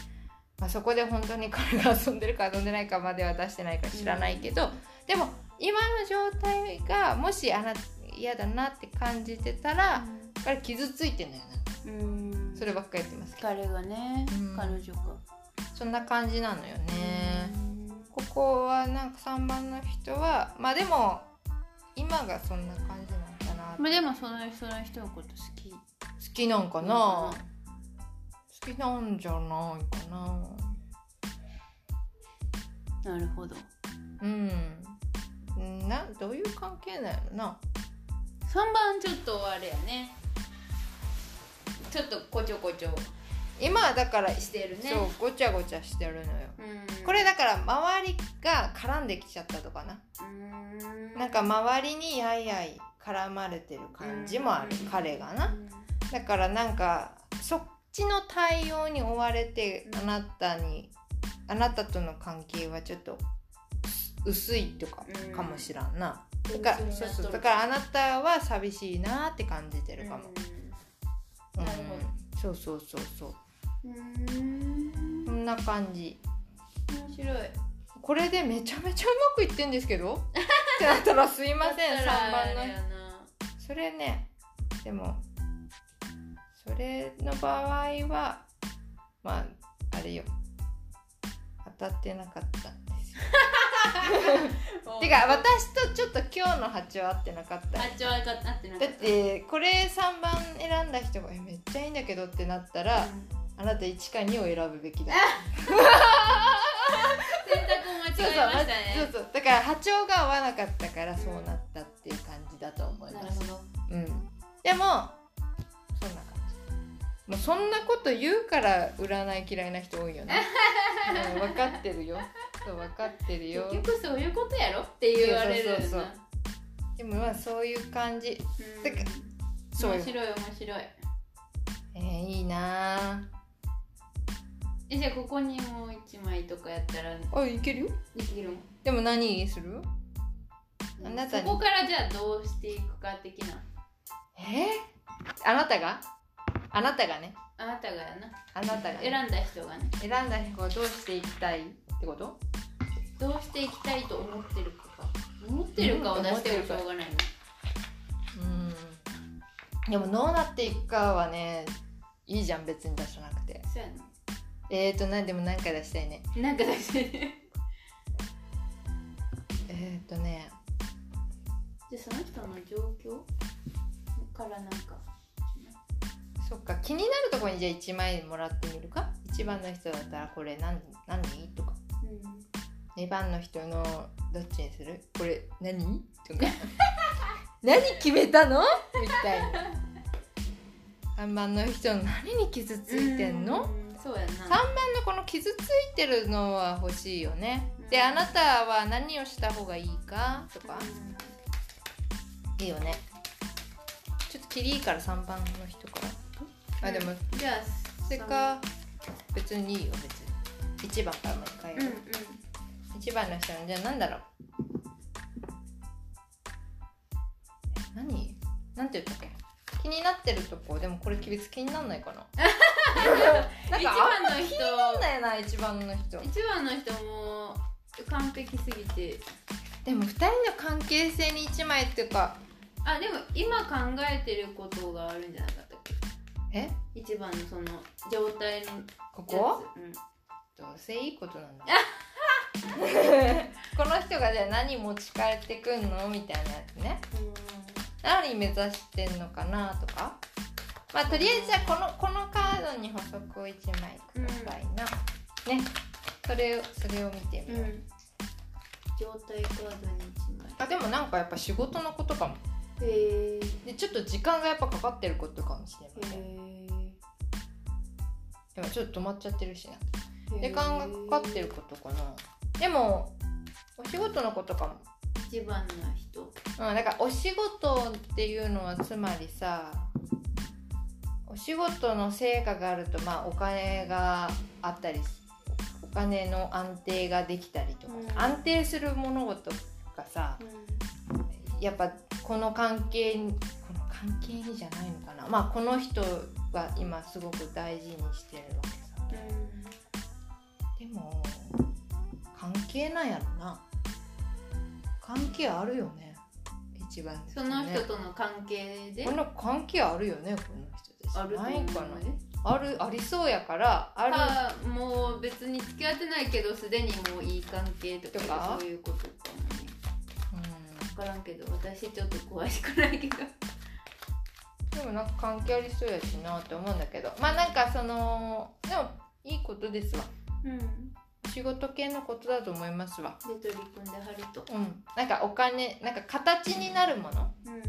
Speaker 2: まあ、そこで本当に彼が遊んでるか遊んでないかまでは出してないか知らないけど、でも今の状態がもしあな嫌だなって感じてたら、彼傷ついてんのよな
Speaker 1: うん。
Speaker 2: そればっかり言ってます
Speaker 1: 彼がね、
Speaker 2: うん。
Speaker 1: 彼女が。
Speaker 2: そんな感じなのよね、ここはなんか3番の人はまあでも今がそんな感じなんかな
Speaker 1: まあでもそのその人のこと好き。
Speaker 2: 好きなんかな、好きなんじゃないかな。
Speaker 1: なるほど。
Speaker 2: うん。などういう関係なのな
Speaker 1: 3番ちょっとあれやね。ちょっとこちょこちょ。
Speaker 2: 今はだから
Speaker 1: してるね。
Speaker 2: そうごちゃごちゃしてるのよ。
Speaker 1: うん。
Speaker 2: これだから周りが絡んできちゃったとかな。
Speaker 1: うん。
Speaker 2: なんか周りにやいやい絡まれてる感じもある
Speaker 1: うん。
Speaker 2: 彼がな。だからなんかそっちの対応に追われて
Speaker 1: うん
Speaker 2: あなたにあなたとの関係はちょっと薄いとか
Speaker 1: うん。
Speaker 2: かもしらんな、
Speaker 1: うん
Speaker 2: だから
Speaker 1: うん
Speaker 2: そうそう。だからあなたは寂しいなって感じてるかも、
Speaker 1: うん。なるほ
Speaker 2: どそうそうそうそう。
Speaker 1: うん
Speaker 2: こんな感じ。
Speaker 1: 面白い。
Speaker 2: これでめちゃめちゃうまくいってんですけど？ってなったらすいません3
Speaker 1: だったらあ
Speaker 2: 番の。それねでもそれの場合はまああれよ。当たってなかったんですよ てか私とちょっと今日の波長合ってなかった
Speaker 1: あっちは合ってなか
Speaker 2: だってこれ3番選んだ人がえ「めっちゃいいんだけど」ってなったら、あなた1か2を選ぶべきだ
Speaker 1: 選択を間違えましたね。
Speaker 2: そうそう。だから波長が合わなかったからそうなったっていう感じだと思います。
Speaker 1: なるほど。
Speaker 2: うん、でもそんな感じ。もうそんなこと言うから占い嫌いな人多いよね、うん、分かってるよそう分かってるよ。
Speaker 1: 結局そういうことやろって言われる
Speaker 2: そうそうそう。でもまあそういう感じ。
Speaker 1: う
Speaker 2: かそうよ。
Speaker 1: 面白い面白い。
Speaker 2: えー、いいな。
Speaker 1: えじゃあここにもう一枚とかやったら
Speaker 2: ああいけるよ。
Speaker 1: できるの
Speaker 2: でも何にする？あなたに。
Speaker 1: そこからじゃあどうしていくか的な。
Speaker 2: えー、あなたが？あなたがね。
Speaker 1: あなたがやな。
Speaker 2: あなたがね、
Speaker 1: 選んだ人がね。
Speaker 2: 選んだ人はどうしていきたい？ってこと？
Speaker 1: どうしていきたいと思ってるかか。思ってるかを出してもしょうがないね。
Speaker 2: うん。でもどうなっていくかはねいいじゃん別に出さなくて。
Speaker 1: そうやな。
Speaker 2: えーとなんでも何か出したいね。
Speaker 1: なんか出してね
Speaker 2: えーとね。
Speaker 1: じゃあその人の状況からなんか。
Speaker 2: そっか。気になるところにじゃあ1枚もらってみるか？1番の人だったらこれ何何？とか。
Speaker 1: う
Speaker 2: 2番の人のどっちにする？これ何？とか。何決めたの？みたいな。3番の人の。何に傷ついてんの？
Speaker 1: うん。そうやな。
Speaker 2: 3番のこの傷ついてるのは欲しいよね。で
Speaker 1: うん。
Speaker 2: あなたは何をした方がいいか？とか。いいよね。ちょっとキリいいから3番の人から。あでも
Speaker 1: じゃあ
Speaker 2: それか別にいいよ別に1番からもう一回。
Speaker 1: うんうん。
Speaker 2: 1番の人のじゃあ何だろう。え何？なんて言ったっけ？気になってるとこ？でもこれ別に気になんないかな？なん
Speaker 1: 一
Speaker 2: か
Speaker 1: 番の人
Speaker 2: 気になんないな1番の人。
Speaker 1: 一番の人も完璧すぎて。
Speaker 2: でも2人の関係性に1枚っていうか。
Speaker 1: あでも今考えてることがあるんじゃなかったっけ？
Speaker 2: え？
Speaker 1: 一番のその状態の
Speaker 2: ここ？
Speaker 1: うん
Speaker 2: どうそれいいことなんだ。この人がじゃあ何持ち帰ってくんのみたいなやつね。何目指してんのかなとか。まあとりあえずじゃあこのこのカードに補足を1枚くださいな、ね。それをそれを見てみよう、
Speaker 1: うん状態カードに1枚。
Speaker 2: あでもなんかやっぱ仕事のことかも。
Speaker 1: へえ
Speaker 2: でちょっと時間がやっぱかかってることかもしれないね
Speaker 1: へ
Speaker 2: 今ちょっと止まっちゃってるしな。
Speaker 1: え
Speaker 2: 時間がかかってることかな。でもお仕事のことかも。
Speaker 1: 一番の人。
Speaker 2: うん、だからお仕事っていうのはつまりさお仕事の成果があるとまあお金があったりお金の安定ができたりとか、
Speaker 1: うん。
Speaker 2: 安定する物事がさやっぱこの関係にこの関係にじゃないのかな。まあこの人が今すごく大事にしてるわけ。さでも関係なんやろな。関係あるよね。一番です
Speaker 1: そ
Speaker 2: ね
Speaker 1: の人との関係で？
Speaker 2: この関係あるよねこの人たち。
Speaker 1: あると
Speaker 2: ないかな。あるありそうやからある。
Speaker 1: かもう別に付き合ってないけどすでにもういい関係とか
Speaker 2: とか？
Speaker 1: そういうことかも。ね
Speaker 2: うん。
Speaker 1: 分からんけど私ちょっと詳しくないけど
Speaker 2: でもなんか関係ありそうやしなって思うんだけどまあなんかそのでもいいことですわ
Speaker 1: うん。
Speaker 2: 仕事系のことだと思いますわ。
Speaker 1: で取り組んではると。
Speaker 2: うん。なんかお金なんか形になるもの。
Speaker 1: うん。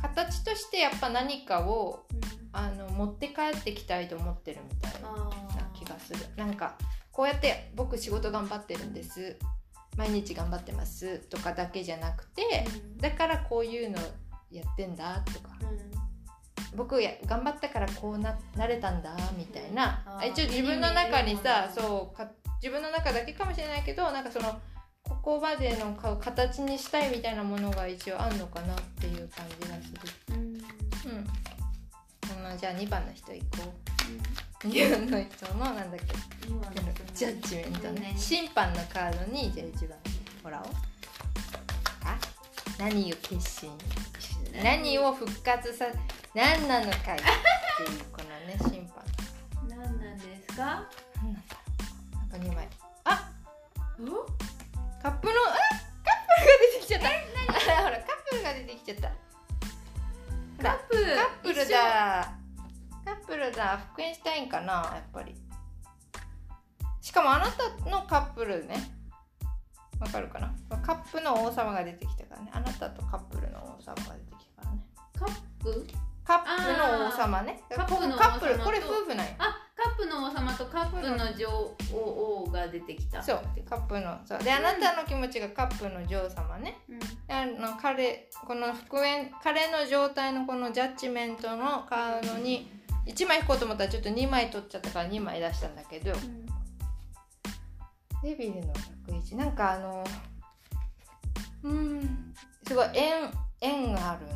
Speaker 2: 形としてやっぱ何かをあの持って帰ってきたいと思ってるみたいな
Speaker 1: あ
Speaker 2: 気がする。なんかこうやって僕仕事頑張ってるんです。毎日頑張ってます。とかだけじゃなくてだからこういうのやってんだ。とか僕や頑張ったからこうななれたんだみたいな。一応自分の中にさそうか自分の中だけかもしれないけどなんかそのここまでのか形にしたいみたいなものが一応あんのかなっていう感じがする。
Speaker 1: うん。
Speaker 2: うん。じゃあ2番の人行こう2番の人のなん。だっけジャッジメントね
Speaker 1: 何
Speaker 2: 審判のカードにじゃあ1番もらおうあ何を決心何を復活さ何なのかいっていうこのね審判。
Speaker 1: 何なんですか？
Speaker 2: 何なん。だろうなんか2枚。あ
Speaker 1: お？
Speaker 2: カップのあカップルが出てきちゃった。あ ほらカップルが出てきちゃった。
Speaker 1: カップ
Speaker 2: カップルだ。カップルだ。復縁したいんかなやっぱり。しかもあなたのカップルね。わかるかな？カップの王様が出てきたからね。あなたとカップルの王様が出てきた
Speaker 1: カップ？
Speaker 2: カップの王様ね。
Speaker 1: カップの王様と。
Speaker 2: カップルこれ夫婦なんよ
Speaker 1: あカップの王様とカップの女王が出てきた。
Speaker 2: そう。カップのそう。であなたの気持ちがカップの女王様ね。
Speaker 1: うん。
Speaker 2: あの彼この復縁彼の状態のこのジャッジメントのカードに1枚引こうと思ったらちょっと2枚取っちゃったから2枚出したんだけど。デビルの101なんかあのうん。すごい縁縁があるんだ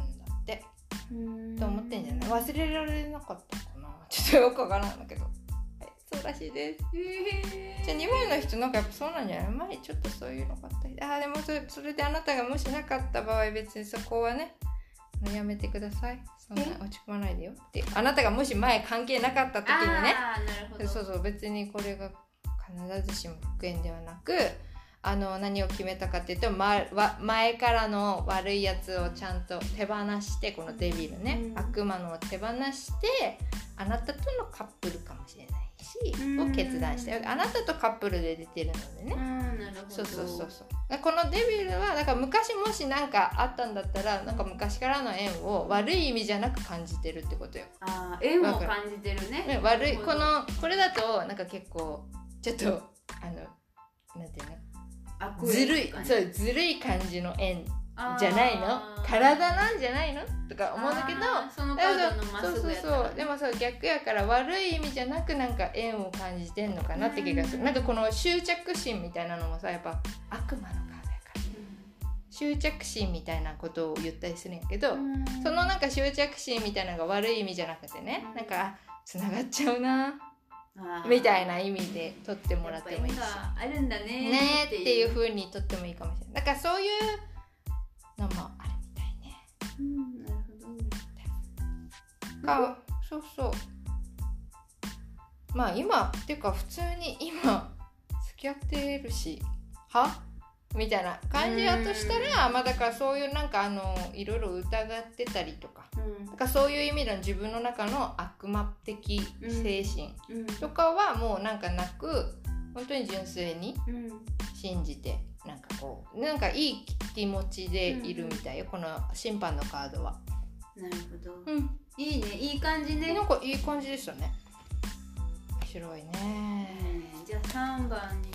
Speaker 2: って思ってんじゃない？忘れられなかったかな？ちょっとよくわからんだけど、はい、そうらしいです。
Speaker 1: へー。
Speaker 2: じゃあ2枚の人なんかやっぱそうなんじゃない？前ちょっとそういうのがあったり。あーでもそれそれであなたがもしなかった場合別にそこはねやめてください。そんな
Speaker 1: え？
Speaker 2: 落ち込まないでよってあなたがもし前関係なかった時にね。そうそう別にこれが必ずしも復縁ではなくあの何を決めたかっていうと、ま、わ前からの悪いやつをちゃんと手放してこのデビルね、
Speaker 1: うん。
Speaker 2: 悪魔のを手放してあなたとのカップルかもしれないし、
Speaker 1: うん。
Speaker 2: を決断してあなたとカップルで出てるのでね、
Speaker 1: うんなるほど。
Speaker 2: そうそうそうそう。このデビルはだから昔もし何かあったんだったらなんか昔からの縁を悪い意味じゃなく感じてるってことよ。
Speaker 1: あー縁を感じてるね。
Speaker 2: ね、悪いこのこれだとなんか結構ちょっとあのなんていうの？
Speaker 1: 悪
Speaker 2: ずるいそうずるい感じの縁じゃないの？体なんじゃないの？とか思うんだけど
Speaker 1: そ
Speaker 2: うそうそうでもそう逆やから悪い意味じゃなくなんか縁を感じてんのかなって気がする。
Speaker 1: うん。
Speaker 2: なんかこの執着心みたいなのもさやっぱ悪魔のカードやから。執着心みたいなことを言ったりするんやけど、
Speaker 1: うん。
Speaker 2: そのなんか執着心みたいなのが悪い意味じゃなくてね、
Speaker 1: うん
Speaker 2: なんかつながっちゃうなみたいな意味で取ってもらってもいいし。
Speaker 1: あるんだね。
Speaker 2: ねーっていう風に取ってもいいかもしれない。だからそういうのもあるみたいね。
Speaker 1: うんなるほど。
Speaker 2: かそうそう。まあ今っていうか普通に今き合ってるし。は？みたいな感じだとしたらまあだからそういうなんかあのいろいろ疑ってたりとか。
Speaker 1: うん。
Speaker 2: なんかそういう意味での自分の中の悪魔的精神
Speaker 1: うん。
Speaker 2: とかはもうなんかなく本当に純粋に
Speaker 1: うん。
Speaker 2: 信じてなんかこうなんかいい気持ちでいるみたいよ、この審判のカードは。
Speaker 1: なるほど。
Speaker 2: うん、
Speaker 1: いいね。いい感じね。
Speaker 2: なんかいい感じでしたね。面白いね。
Speaker 1: うん。じゃあ3番に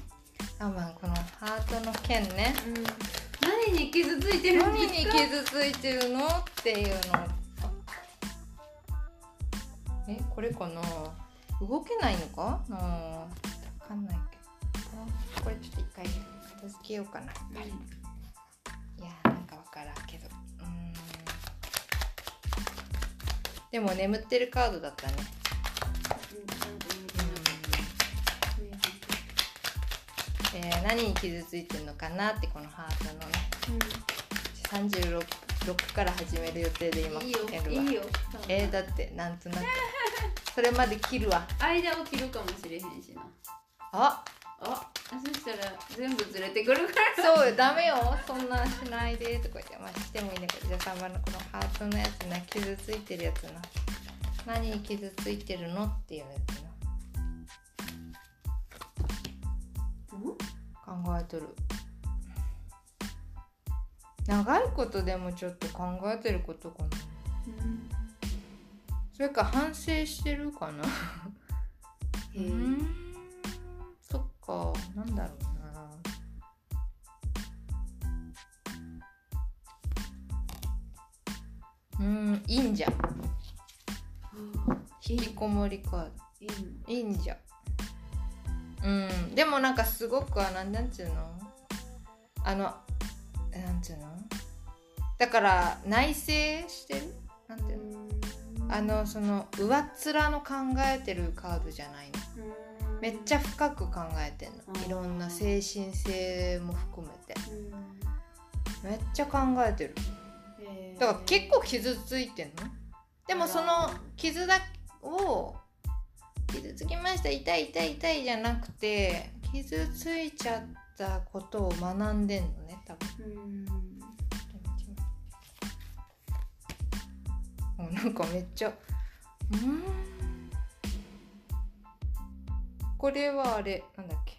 Speaker 2: あまあこのハートの剣ね。
Speaker 1: うん。何に傷ついてるん
Speaker 2: 何に
Speaker 1: ですか？
Speaker 2: 傷ついてるのっていうの。えこれかな？動けないのか？なわかんないけど。これちょっと一回片付けようかな。いやーなんかわからんけど。うーん。でも眠ってるカードだったねえー何に傷ついてるのかなってこのハートのね。36 6から始める予定で今やるわ。
Speaker 1: いいよ。
Speaker 2: えーだってなんとなく。それまで切るわ。
Speaker 1: 間を切るかもしれへんしな。
Speaker 2: あ！
Speaker 1: あそしたら全部ずれてくるから。
Speaker 2: そうよダメよ。そんなんしないでとか言って。まあしてもいいんだけど。じゃあ3番のこのハートのやつな。傷ついてるやつな。何に傷ついてるのっていうやつな考えとる。長いことでもちょっと考えてることかな。それか反省してるかな。
Speaker 1: へえ。
Speaker 2: うん。そっか。なんだろうな。うん。忍者引きこもりカード
Speaker 1: いいの
Speaker 2: 忍者うん。でもなんかすごくあなんなんつうの？あのなんつうの？だから内省してる？なんていうの？あのその上っ面の考えてるカードじゃないの。めっちゃ深く考えてんの。いろんな精神性も含めて。めっちゃ考えてる。だから結構傷ついてんの？でもその傷だを傷つきました痛い痛い痛いじゃなくて傷ついちゃったことを学んでんのね多分。もうなんかめっちゃうん。これはあれなんだっけ。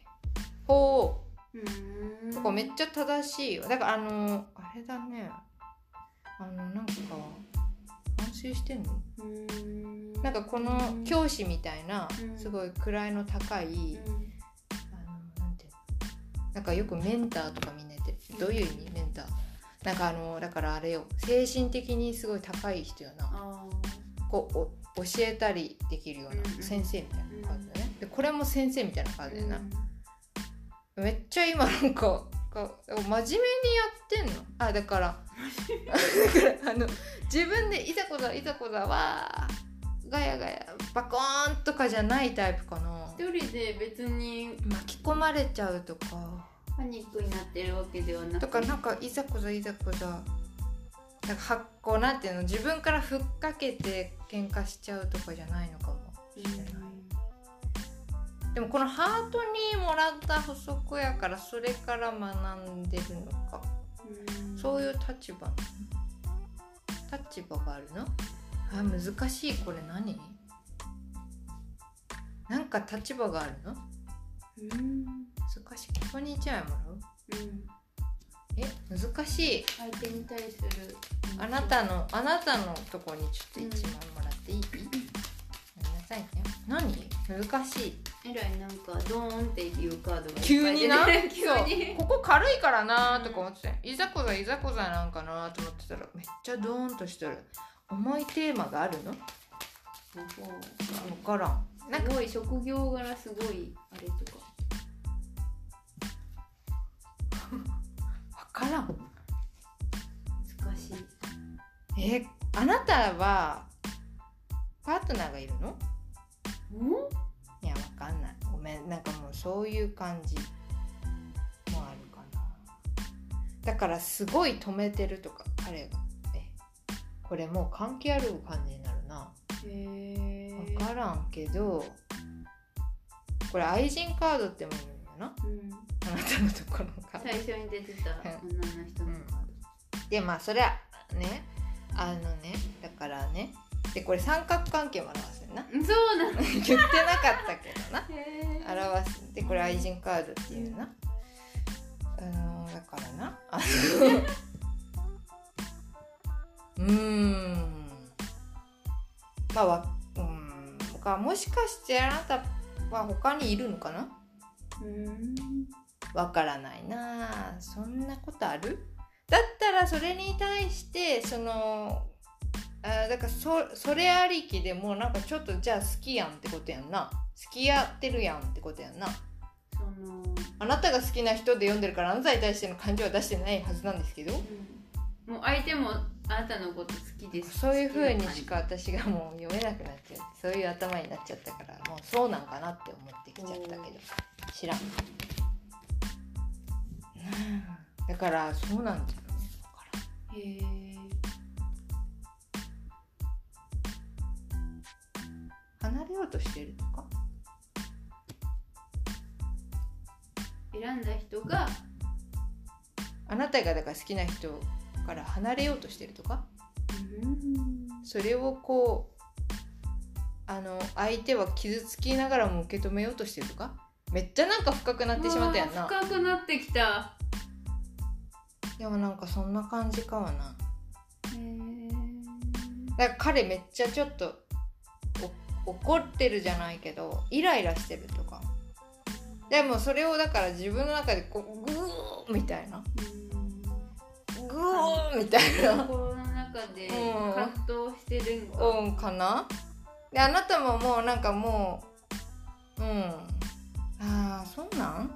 Speaker 2: ほうとかめっちゃ正しいよ。だからあのあれだね。あのなんか反省してんの？なんかこの教師みたいな
Speaker 1: うん。
Speaker 2: すごい位の高い、あのなんかよくメンターとかみんな言ってる。どういう意味？メンター。なんかあのだからあれよ。精神的にすごい高い人よな。こうお教えたりできるようなん先生みたいなカードだね。でこれも先生みたいなカードだよな、めっちゃ今なんかか真面目にやってんの？あだからだからあの自分でいざこざいざこざはガヤガヤバコーンとかじゃないタイプかな。
Speaker 1: 一人で別に
Speaker 2: 巻き込まれちゃうとか。
Speaker 1: パニックになってるわけではなく。
Speaker 2: とかなんかいざこざいざこざ。なんか発こうなんていうの？自分からふっかけて喧嘩しちゃうとかじゃないのかも。しれない、でもこのハートにもらった補足やからそれから学んでるのかそういう立場。立場があるの？あ難しい。これ何？なんか立場があるの？
Speaker 1: うん。
Speaker 2: 難しい。ここに1枚もらう？
Speaker 1: うん。
Speaker 2: え難しい。
Speaker 1: 相手に対する。
Speaker 2: あなたのあなたのとこにちょっと1枚もらっていい、ごめんなさいね何？難しい。
Speaker 1: えらいなんかドーンっていうカードが
Speaker 2: 急にな？
Speaker 1: 急に。
Speaker 2: ここ軽いからなとか思ってていざこざいざこざなんかなと思ってたらめっちゃドーンとしてる。重いテーマがあるの？分か。らん。なんか
Speaker 1: すごい職業柄すごいあれとか。
Speaker 2: 分からん。
Speaker 1: 難しい。
Speaker 2: えあなたはパートナーがいるの？いやわかんない。ごめん。なんかもうそういう感じもあるかな。だからすごい止めてるとか彼がえこれもう関係ある感じになるな。
Speaker 1: へ
Speaker 2: 分からんけどこれ愛人カードっても言うんよな。
Speaker 1: うん。
Speaker 2: あなたのところのカード。
Speaker 1: 最初に出てた女の人のカー
Speaker 2: でまあそれはねあのねだからねでこれ三角関係も表すよな。
Speaker 1: ドそうなの。
Speaker 2: 言ってなかったけどな。
Speaker 1: へー。
Speaker 2: 表す。でこれ愛人カードっていうな、あのだからな。あのうーん。まあわうん。他もしかしてあなたは他にいるのかな？
Speaker 1: うん。
Speaker 2: わからないな。あそんなことある？だったらそれに対してそのあだからそそれありきでもうなんかちょっとじゃあ好きやんってことやんな。付き合ってるやんってことやんな。
Speaker 1: その
Speaker 2: あなたが好きな人で読んでるからあなたに対しての感情は出してないはずなんですけど。
Speaker 1: もう相手もあなたのこと好きです。
Speaker 2: そういう風にしか私がもう読めなくなっちゃうそういう頭になっちゃったからもうそうなんかなって思ってきちゃったけど。知らん、うん。だからそうなんじゃない
Speaker 1: へえ
Speaker 2: 離れようとしてるとか？
Speaker 1: 選んだ人が
Speaker 2: あなたがだから好きな人から離れようとしてるとか？
Speaker 1: うん。
Speaker 2: それをこうあの相手は傷つきながらも受け止めようとしてるとか？めっちゃなんか深くなってしまったやんな。
Speaker 1: 深くなってきた。
Speaker 2: でもなんかそんな感じかはな。
Speaker 1: へえ
Speaker 2: 彼めっちゃちょっとお怒ってるじゃないけどイライラしてるとか。でもそれをだから自分の中でこうグーみたいな。グーみたいな。
Speaker 1: 心の中で
Speaker 2: うん。
Speaker 1: 葛藤してるんか、
Speaker 2: うんかな。であなたももうなんかもううん。ああそうなん？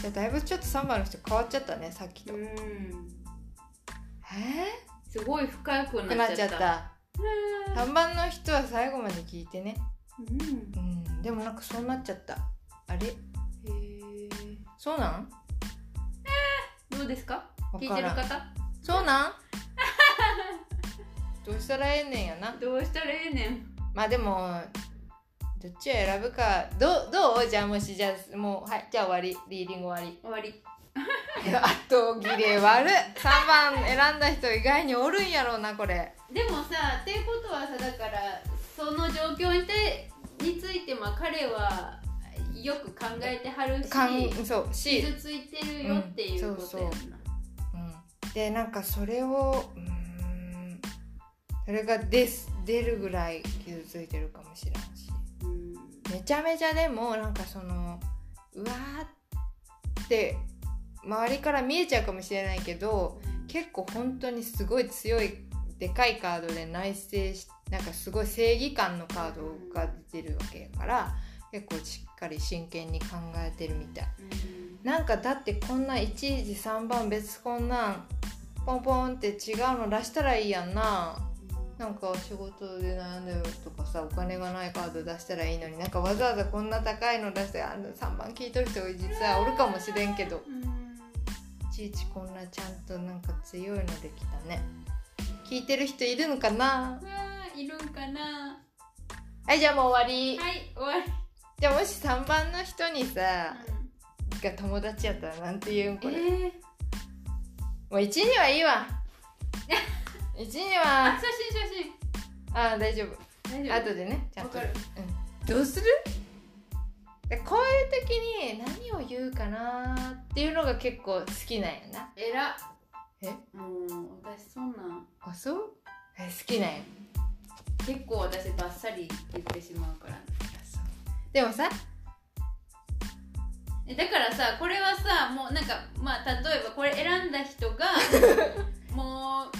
Speaker 2: じゃあだいぶちょっと3番の人変わっちゃったねさっきと、
Speaker 1: うん。
Speaker 2: え
Speaker 1: すごい深く
Speaker 2: なっちゃっ
Speaker 1: た
Speaker 2: 3番の人は最後まで聞いてね。
Speaker 1: うん。
Speaker 2: うん。でもなんかそうなっちゃった。あれ？
Speaker 1: へえ
Speaker 2: そうなん？
Speaker 1: どうですか？
Speaker 2: わ
Speaker 1: 聞いてる方？
Speaker 2: そうなん？どうしたらええねんやな。
Speaker 1: どうしたらええねん？
Speaker 2: まあでもどっちを選ぶかどうどう？じゃあもしじゃあもうはい。じゃあ終わり。リーディング終わり。
Speaker 1: 終わり
Speaker 2: あと切れ悪い。3番選んだ人意外におるんやろうなこれ。
Speaker 1: でもさっていうことはさだからその状況にてについても彼はよく考えてはるし
Speaker 2: かんそうし、
Speaker 1: 傷ついてるよっていうことやんな、
Speaker 2: うん、でなんかそれをうーんそれがです出るぐらい傷ついてるかもしれんし。
Speaker 1: うん。
Speaker 2: めちゃめちゃでもなんかそのうわーって周りから見えちゃうかもしれないけど結構本当にすごい強いでかいカードで内省しなんかすごい正義感のカードが出てるわけやから結構しっかり真剣に考えてるみたい。なんかだってこんな1時3番別こんなんポンポンって違うの出したらいいやんな。なんか仕事で悩んでるとかさお金がないカード出したらいいのになんかわざわざこんな高いの出してあの3番聞いとる人が実はおるかもしれんけど。
Speaker 1: うん。
Speaker 2: いちいちこんなちゃんとなんか強いのできたね。聞いてる人いるのかな？
Speaker 1: うわーいるんかな？
Speaker 2: はいじゃあもう終わり。
Speaker 1: はい終わり、
Speaker 2: じゃあもし3番の人にさが友達やったらなんて言うんこれ、
Speaker 1: えー、
Speaker 2: もう1にはいいわ。1に
Speaker 1: あ
Speaker 2: は
Speaker 1: 写真写真
Speaker 2: あ大丈夫。
Speaker 1: 大丈夫。
Speaker 2: 後でねちゃんと。
Speaker 1: わかる。
Speaker 2: うん、どうする？でこういう時に何を言うかなっていうのが結構好きなんやな。
Speaker 1: えら。
Speaker 2: え？
Speaker 1: もう私そんな。ん
Speaker 2: あそう？え好きなんや。
Speaker 1: 結構私バッサリ言ってしまうから。
Speaker 2: でもさ？
Speaker 1: えだからさこれはさもうなんかまあ例えばこれ選んだ人が もう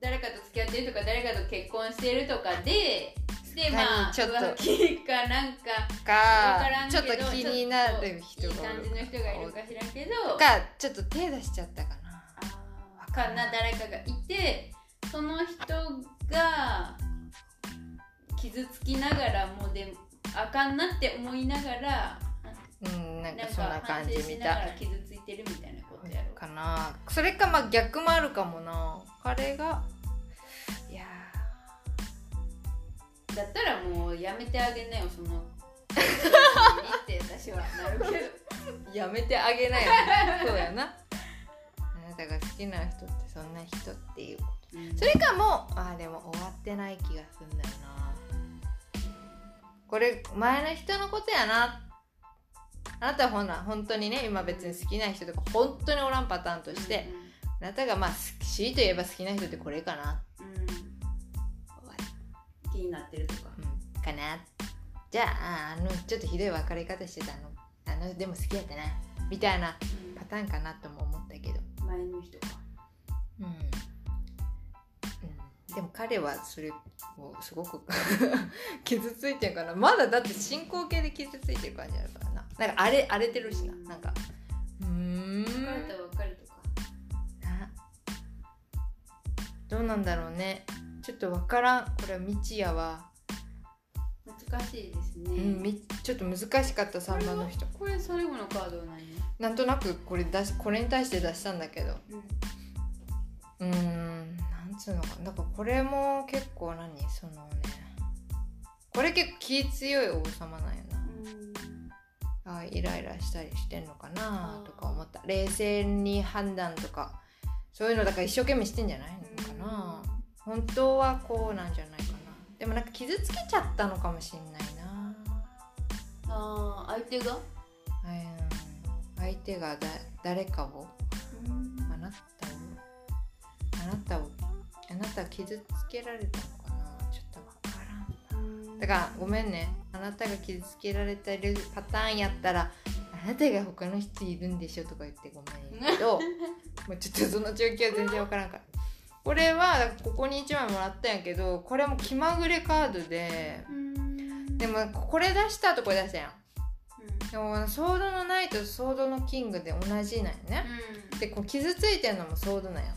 Speaker 1: 誰かと付き合ってるとか誰かと結婚してるとかででまあ
Speaker 2: ちょっと。
Speaker 1: 浮気かなんか
Speaker 2: かちょっと気になる人
Speaker 1: い。い
Speaker 2: がおる
Speaker 1: 感じの人がいるか知らんけど。
Speaker 2: かちょっと手出しちゃったかな。
Speaker 1: あー。かな誰かがいてその人が傷つきながらもであかんなって思いながら
Speaker 2: うんなんかそんな感じみたい。
Speaker 1: ら傷ついてるみたいなことやろ
Speaker 2: かな。それかまあ逆もあるかもな。彼が
Speaker 1: だったらもうやめてあげなよその。って私はなるけど
Speaker 2: やめてあげなよ。そうやな。あなたが好きな人ってそんな人っていうこと。
Speaker 1: うん
Speaker 2: それかもうあーでも終わってない気がするんだよな。これ前の人のことやな。あなたはほな本当にね今別に好きな人とか本当におらんパターンとして、あなたがまあ好きといえば好きな人ってこれかな。
Speaker 1: うんうん気になってるとか。
Speaker 2: うん。かな。じゃああのちょっとひどい別れ方してたの。あのでも好きやったな。みたいなパターンかなとも思ったけど。
Speaker 1: 前の人か。
Speaker 2: うん、うん、でも彼はそれをすごく 傷ついてるからまだだって進行形で傷ついてる感じあるからな。なんか荒れ荒れてるしな。なんかうーん。
Speaker 1: 別れたら別れとか。
Speaker 2: な。どうなんだろうねちょっとわからん。これは未知やわ、
Speaker 1: 難しいですね、
Speaker 2: うん、みちょっと難しかった3番の人。
Speaker 1: これ最後のカードは何？
Speaker 2: なんとなくこれ出しこれに対して出したんだけど。
Speaker 1: うん。
Speaker 2: うーんなんつうのかだからこれも結構何？そのね。これ結構気強い王様なんやな。あイライラしたりしてんのかな？とか思った。冷静に判断とか。そういうのだから一生懸命してんじゃない？のかな本当はこうなんじゃないかな。でもなんか傷つけちゃったのかもしんないな。
Speaker 1: ああ相手が？
Speaker 2: うん。相手がだ誰かを？あなたを？あなたをあなたは傷つけられたのかな？ちょっとわからんだからごめんね。あなたが傷つけられてるパターンやったらあなたが他の人いるんでしょとか言ってごめんやけど もうちょっとその状況は全然わからんからこれはここに1枚もらったんやけどこれも気まぐれカードで
Speaker 1: うん。
Speaker 2: でもこれ出したとこれ出したやん。でもソードのナイトとソードのキングで同じなんよね。でこう傷ついてんのもソードなんよ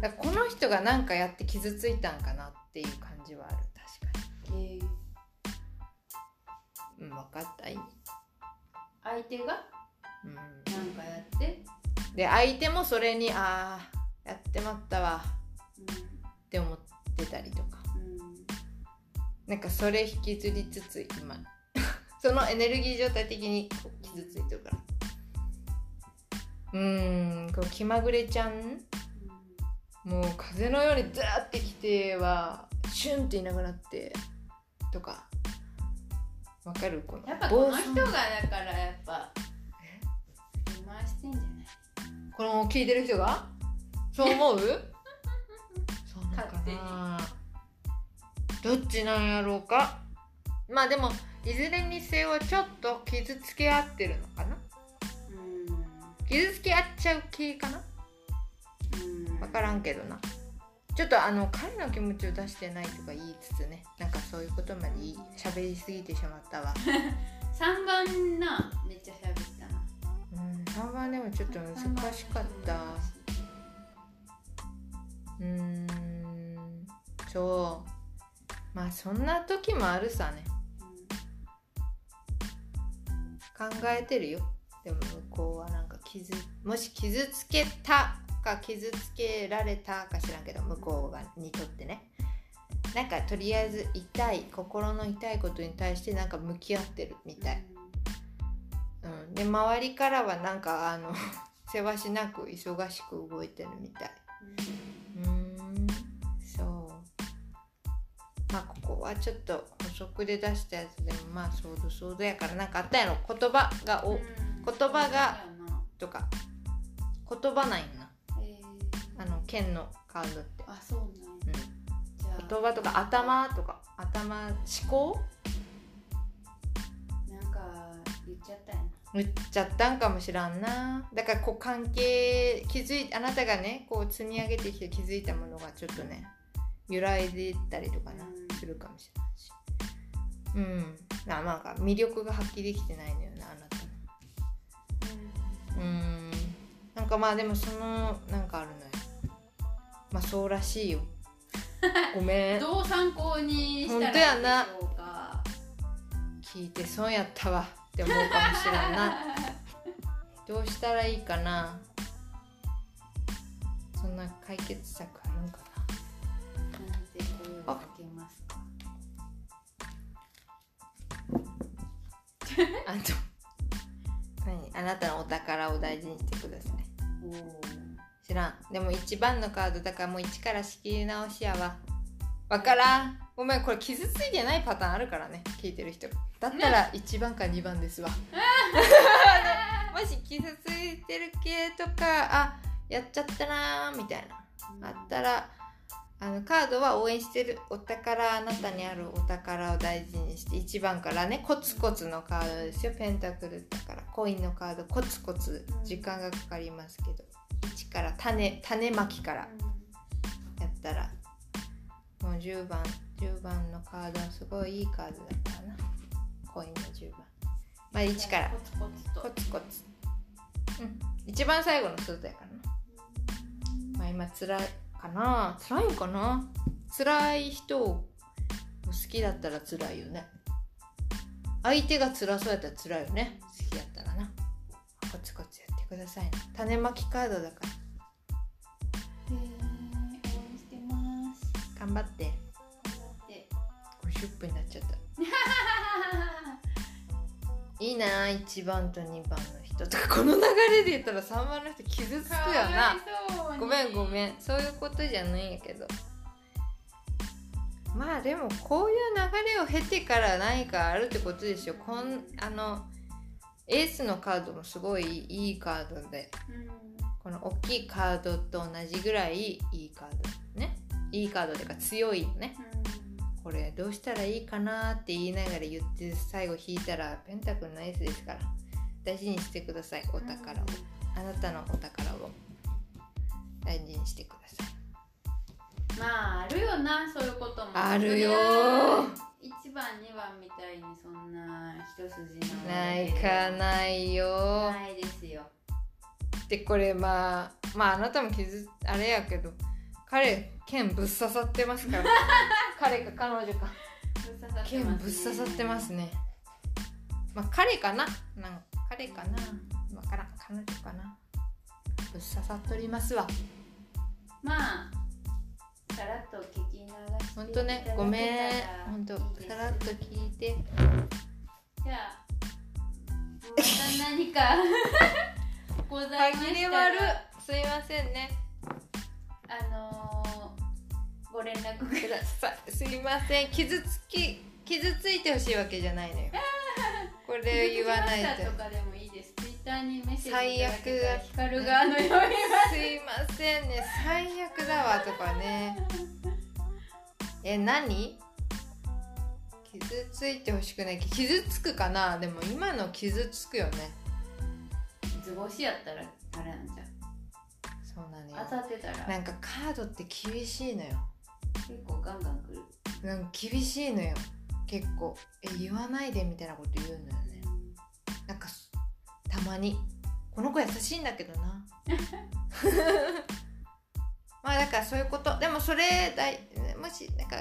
Speaker 2: だこの人が何かやって傷ついたんかなっていう感じはある。確か
Speaker 1: えー
Speaker 2: に。うん分かった？意味。
Speaker 1: 相手が？
Speaker 2: うん。
Speaker 1: なんかやって？
Speaker 2: で相手もそれにああやってまったわって思ってたりとか。なんかそれ引きずりつつ今。そのエネルギー状態的に傷ついてるから。うーんこう気まぐれちゃん？もう風のようにザーってきてはシュンっていなくなってとか。わかるこの
Speaker 1: やっぱこの人がだからやっぱ回してんじゃない？
Speaker 2: この聞いてる人が？そう思う？
Speaker 1: 勝手に。
Speaker 2: などっちなんやろうか？まあでもいずれにせよちょっと傷つけ合ってるのかな？傷つけ合っちゃう系かな？分からんけどな。ちょっとあの彼の気持ちを出してないとか言いつつね。なんかそういうことまで喋りすぎてしまったわ。
Speaker 1: 3番なめっちゃ喋ったな。
Speaker 2: うん3番でもちょっと難しかった。うーんそう。まあそんな時もあるさね。考えてるよ。でも向こうはなんか傷もし傷つけたか傷つけられたか知らんけど向こうがにとってね。なんかとりあえず痛い心の痛いことに対してなんか向き合ってるみたい、うん、で周りからはなんかあの せわしなく忙しく動いてるみたい。まあここはちょっと補足で出したやつでもまあそうどそうどやからなんかあったやろ。言葉がお、言葉がとか言葉なんやな。
Speaker 1: えー。
Speaker 2: あの剣のカードって、
Speaker 1: あそうなんや。
Speaker 2: うん、言葉とか頭とか頭思考？
Speaker 1: なんか言っちゃったやな。
Speaker 2: 言っちゃったんかもしらんな。だからこう関係気づいあなたがねこう積み上げてきて気づいたものがちょっとね揺らいでたりとかな、
Speaker 1: うん。
Speaker 2: するかもしれないし。うん。ななんか魅力が発揮できてないのよなあなたの。うん。なんかまあでもそのなんかあるのよ。まあそうらしいよ。ごめん。
Speaker 1: どう参考にしたらいいでしょうか。
Speaker 2: 聞いて損やったわ。って思うかもしれんな。どうしたらいいかな。そんな解決策あるんかあと何？あなたのお宝を大事にしてください。知らん。でも1番のカードだからもう1から仕切り直しやわ。わからん。ごめんこれ傷ついてないパターンあるからね聞いてる人。だったら1番か2番ですわ。もし傷ついてる系とかあやっちゃったなーみたいな。あったらあのカードは応援してる。お宝あなたにあるお宝を大事にして1番からねコツコツのカードですよ。ペンタクルだからコインのカードコツコツ時間がかかりますけど。1から種種まきからやったらもう10番10番のカードはすごいいいカードだからな。コインの10番。まあ1から。
Speaker 1: コツコツ
Speaker 2: うん。一番最後のスートやからな。まあ今辛いかな？辛いんかな？辛い人を好きだったら辛いよね。相手が辛そうやったら辛いよね。好きやったらな。コツコツやってくださいね。種まきカードだから。
Speaker 1: へー応援してます。
Speaker 2: 頑張って。
Speaker 1: で
Speaker 2: 50分になっちゃった いいな1番と2番の人とか。この流れで言ったら3番の人傷つくよな。ごめんごめん。そういうことじゃないんやけど。まあでもこういう流れを経てから何かあるってことでしょ。こんあのエースのカードもすごいいいカードで。
Speaker 1: うん。
Speaker 2: この大きいカードと同じぐらいいいカードね。いいカードっていうか強いよねこれどうしたらいいかなって言いながら言って最後引いたらペンタクルのエースですから。大事にしてくださいお宝を。あなたのお宝を。大事にしてください。
Speaker 1: まああるよなそういうことも。
Speaker 2: あるよ。
Speaker 1: そりゃ1番2番みたいにそんな一筋の
Speaker 2: ないかないよ。
Speaker 1: ないですよ。
Speaker 2: でこれまあまああなたも傷あれやけど彼剣ぶっ刺さってますから。彼か彼女か。
Speaker 1: ぶっ刺さってますね
Speaker 2: 剣ぶっ刺さってますね。まあ彼かな？なん彼かな？わからん。彼女かな？ぶっ刺さっておりますわ。
Speaker 1: まあさらっと聞き流して
Speaker 2: ほんとねごめん。ほんと
Speaker 1: いいです
Speaker 2: さらっと聞いて。
Speaker 1: じゃあまた何か ございま
Speaker 2: 歯切れ
Speaker 1: した
Speaker 2: 悪
Speaker 1: ら
Speaker 2: すいませんね
Speaker 1: あのー、ご連絡くだ
Speaker 2: さい。すいません。傷つき傷ついてほしいわけじゃないのよ。これ言わないと
Speaker 1: とかでもいいです。ツイッターにメッセージ
Speaker 2: 最悪
Speaker 1: いただけたら光があの読みます。
Speaker 2: すいませんね。最悪だわとかね。え何？傷ついてほしくない。傷つくかな？でも今の傷つくよね。
Speaker 1: 図星やったらあれなんじゃん。
Speaker 2: そうなのよ
Speaker 1: 当たってたら。
Speaker 2: なんかカードって厳しいのよ。
Speaker 1: 結構ガンガンくる。
Speaker 2: なんか厳しいのよ。結構。え言わないでみたいなこと言うのよね。なんかたまに。この子優しいんだけどな。まあだからそういうこと。でもそれだいもしなんか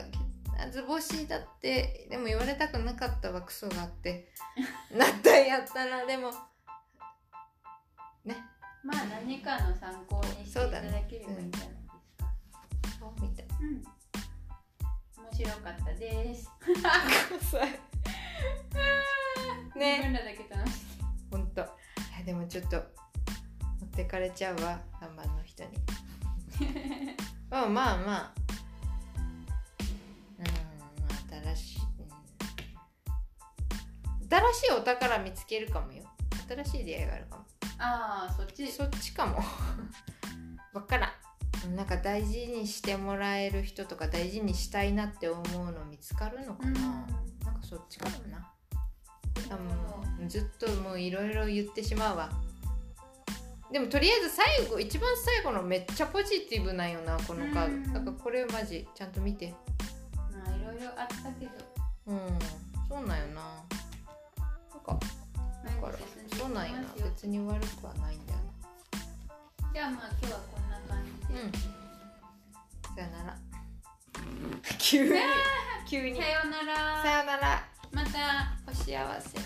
Speaker 2: 図星だってでも言われたくなかったわクソがあって。なったんやったらでもね
Speaker 1: まあ何かの参考にしていただければいいんじゃないですか。
Speaker 2: そうみたい
Speaker 1: うん。面白かったです。自
Speaker 2: ね
Speaker 1: 分らだけ楽しい。
Speaker 2: ほんといやでもちょっと持ってかれちゃうわ3番の人に。まあまあまあ。うん新しい、うん。新しいお宝見つけるかもよ。新しい出会いがあるかも
Speaker 1: ああ、そっち。
Speaker 2: そっちかも。わからん。なんか大事にしてもらえる人とか大事にしたいなって思うの見つかるのかな、なんかそっちかもな。うずっともういろいろ言ってしまうわ。でもとりあえず最後一番最後のめっちゃポジティブなんよなこのカ
Speaker 1: うん。
Speaker 2: ードだからこれマジちゃんと見て。
Speaker 1: まあいろいろあったけど。
Speaker 2: うん。そうなんよな。なんかだから。そうなんよな。別に悪くはないんだよ
Speaker 1: じゃあまあ今日はこんな感じで。
Speaker 2: なうん。さよなら。急に。急に。
Speaker 1: さようなら。
Speaker 2: さよなら。
Speaker 1: また。
Speaker 2: お幸せ。に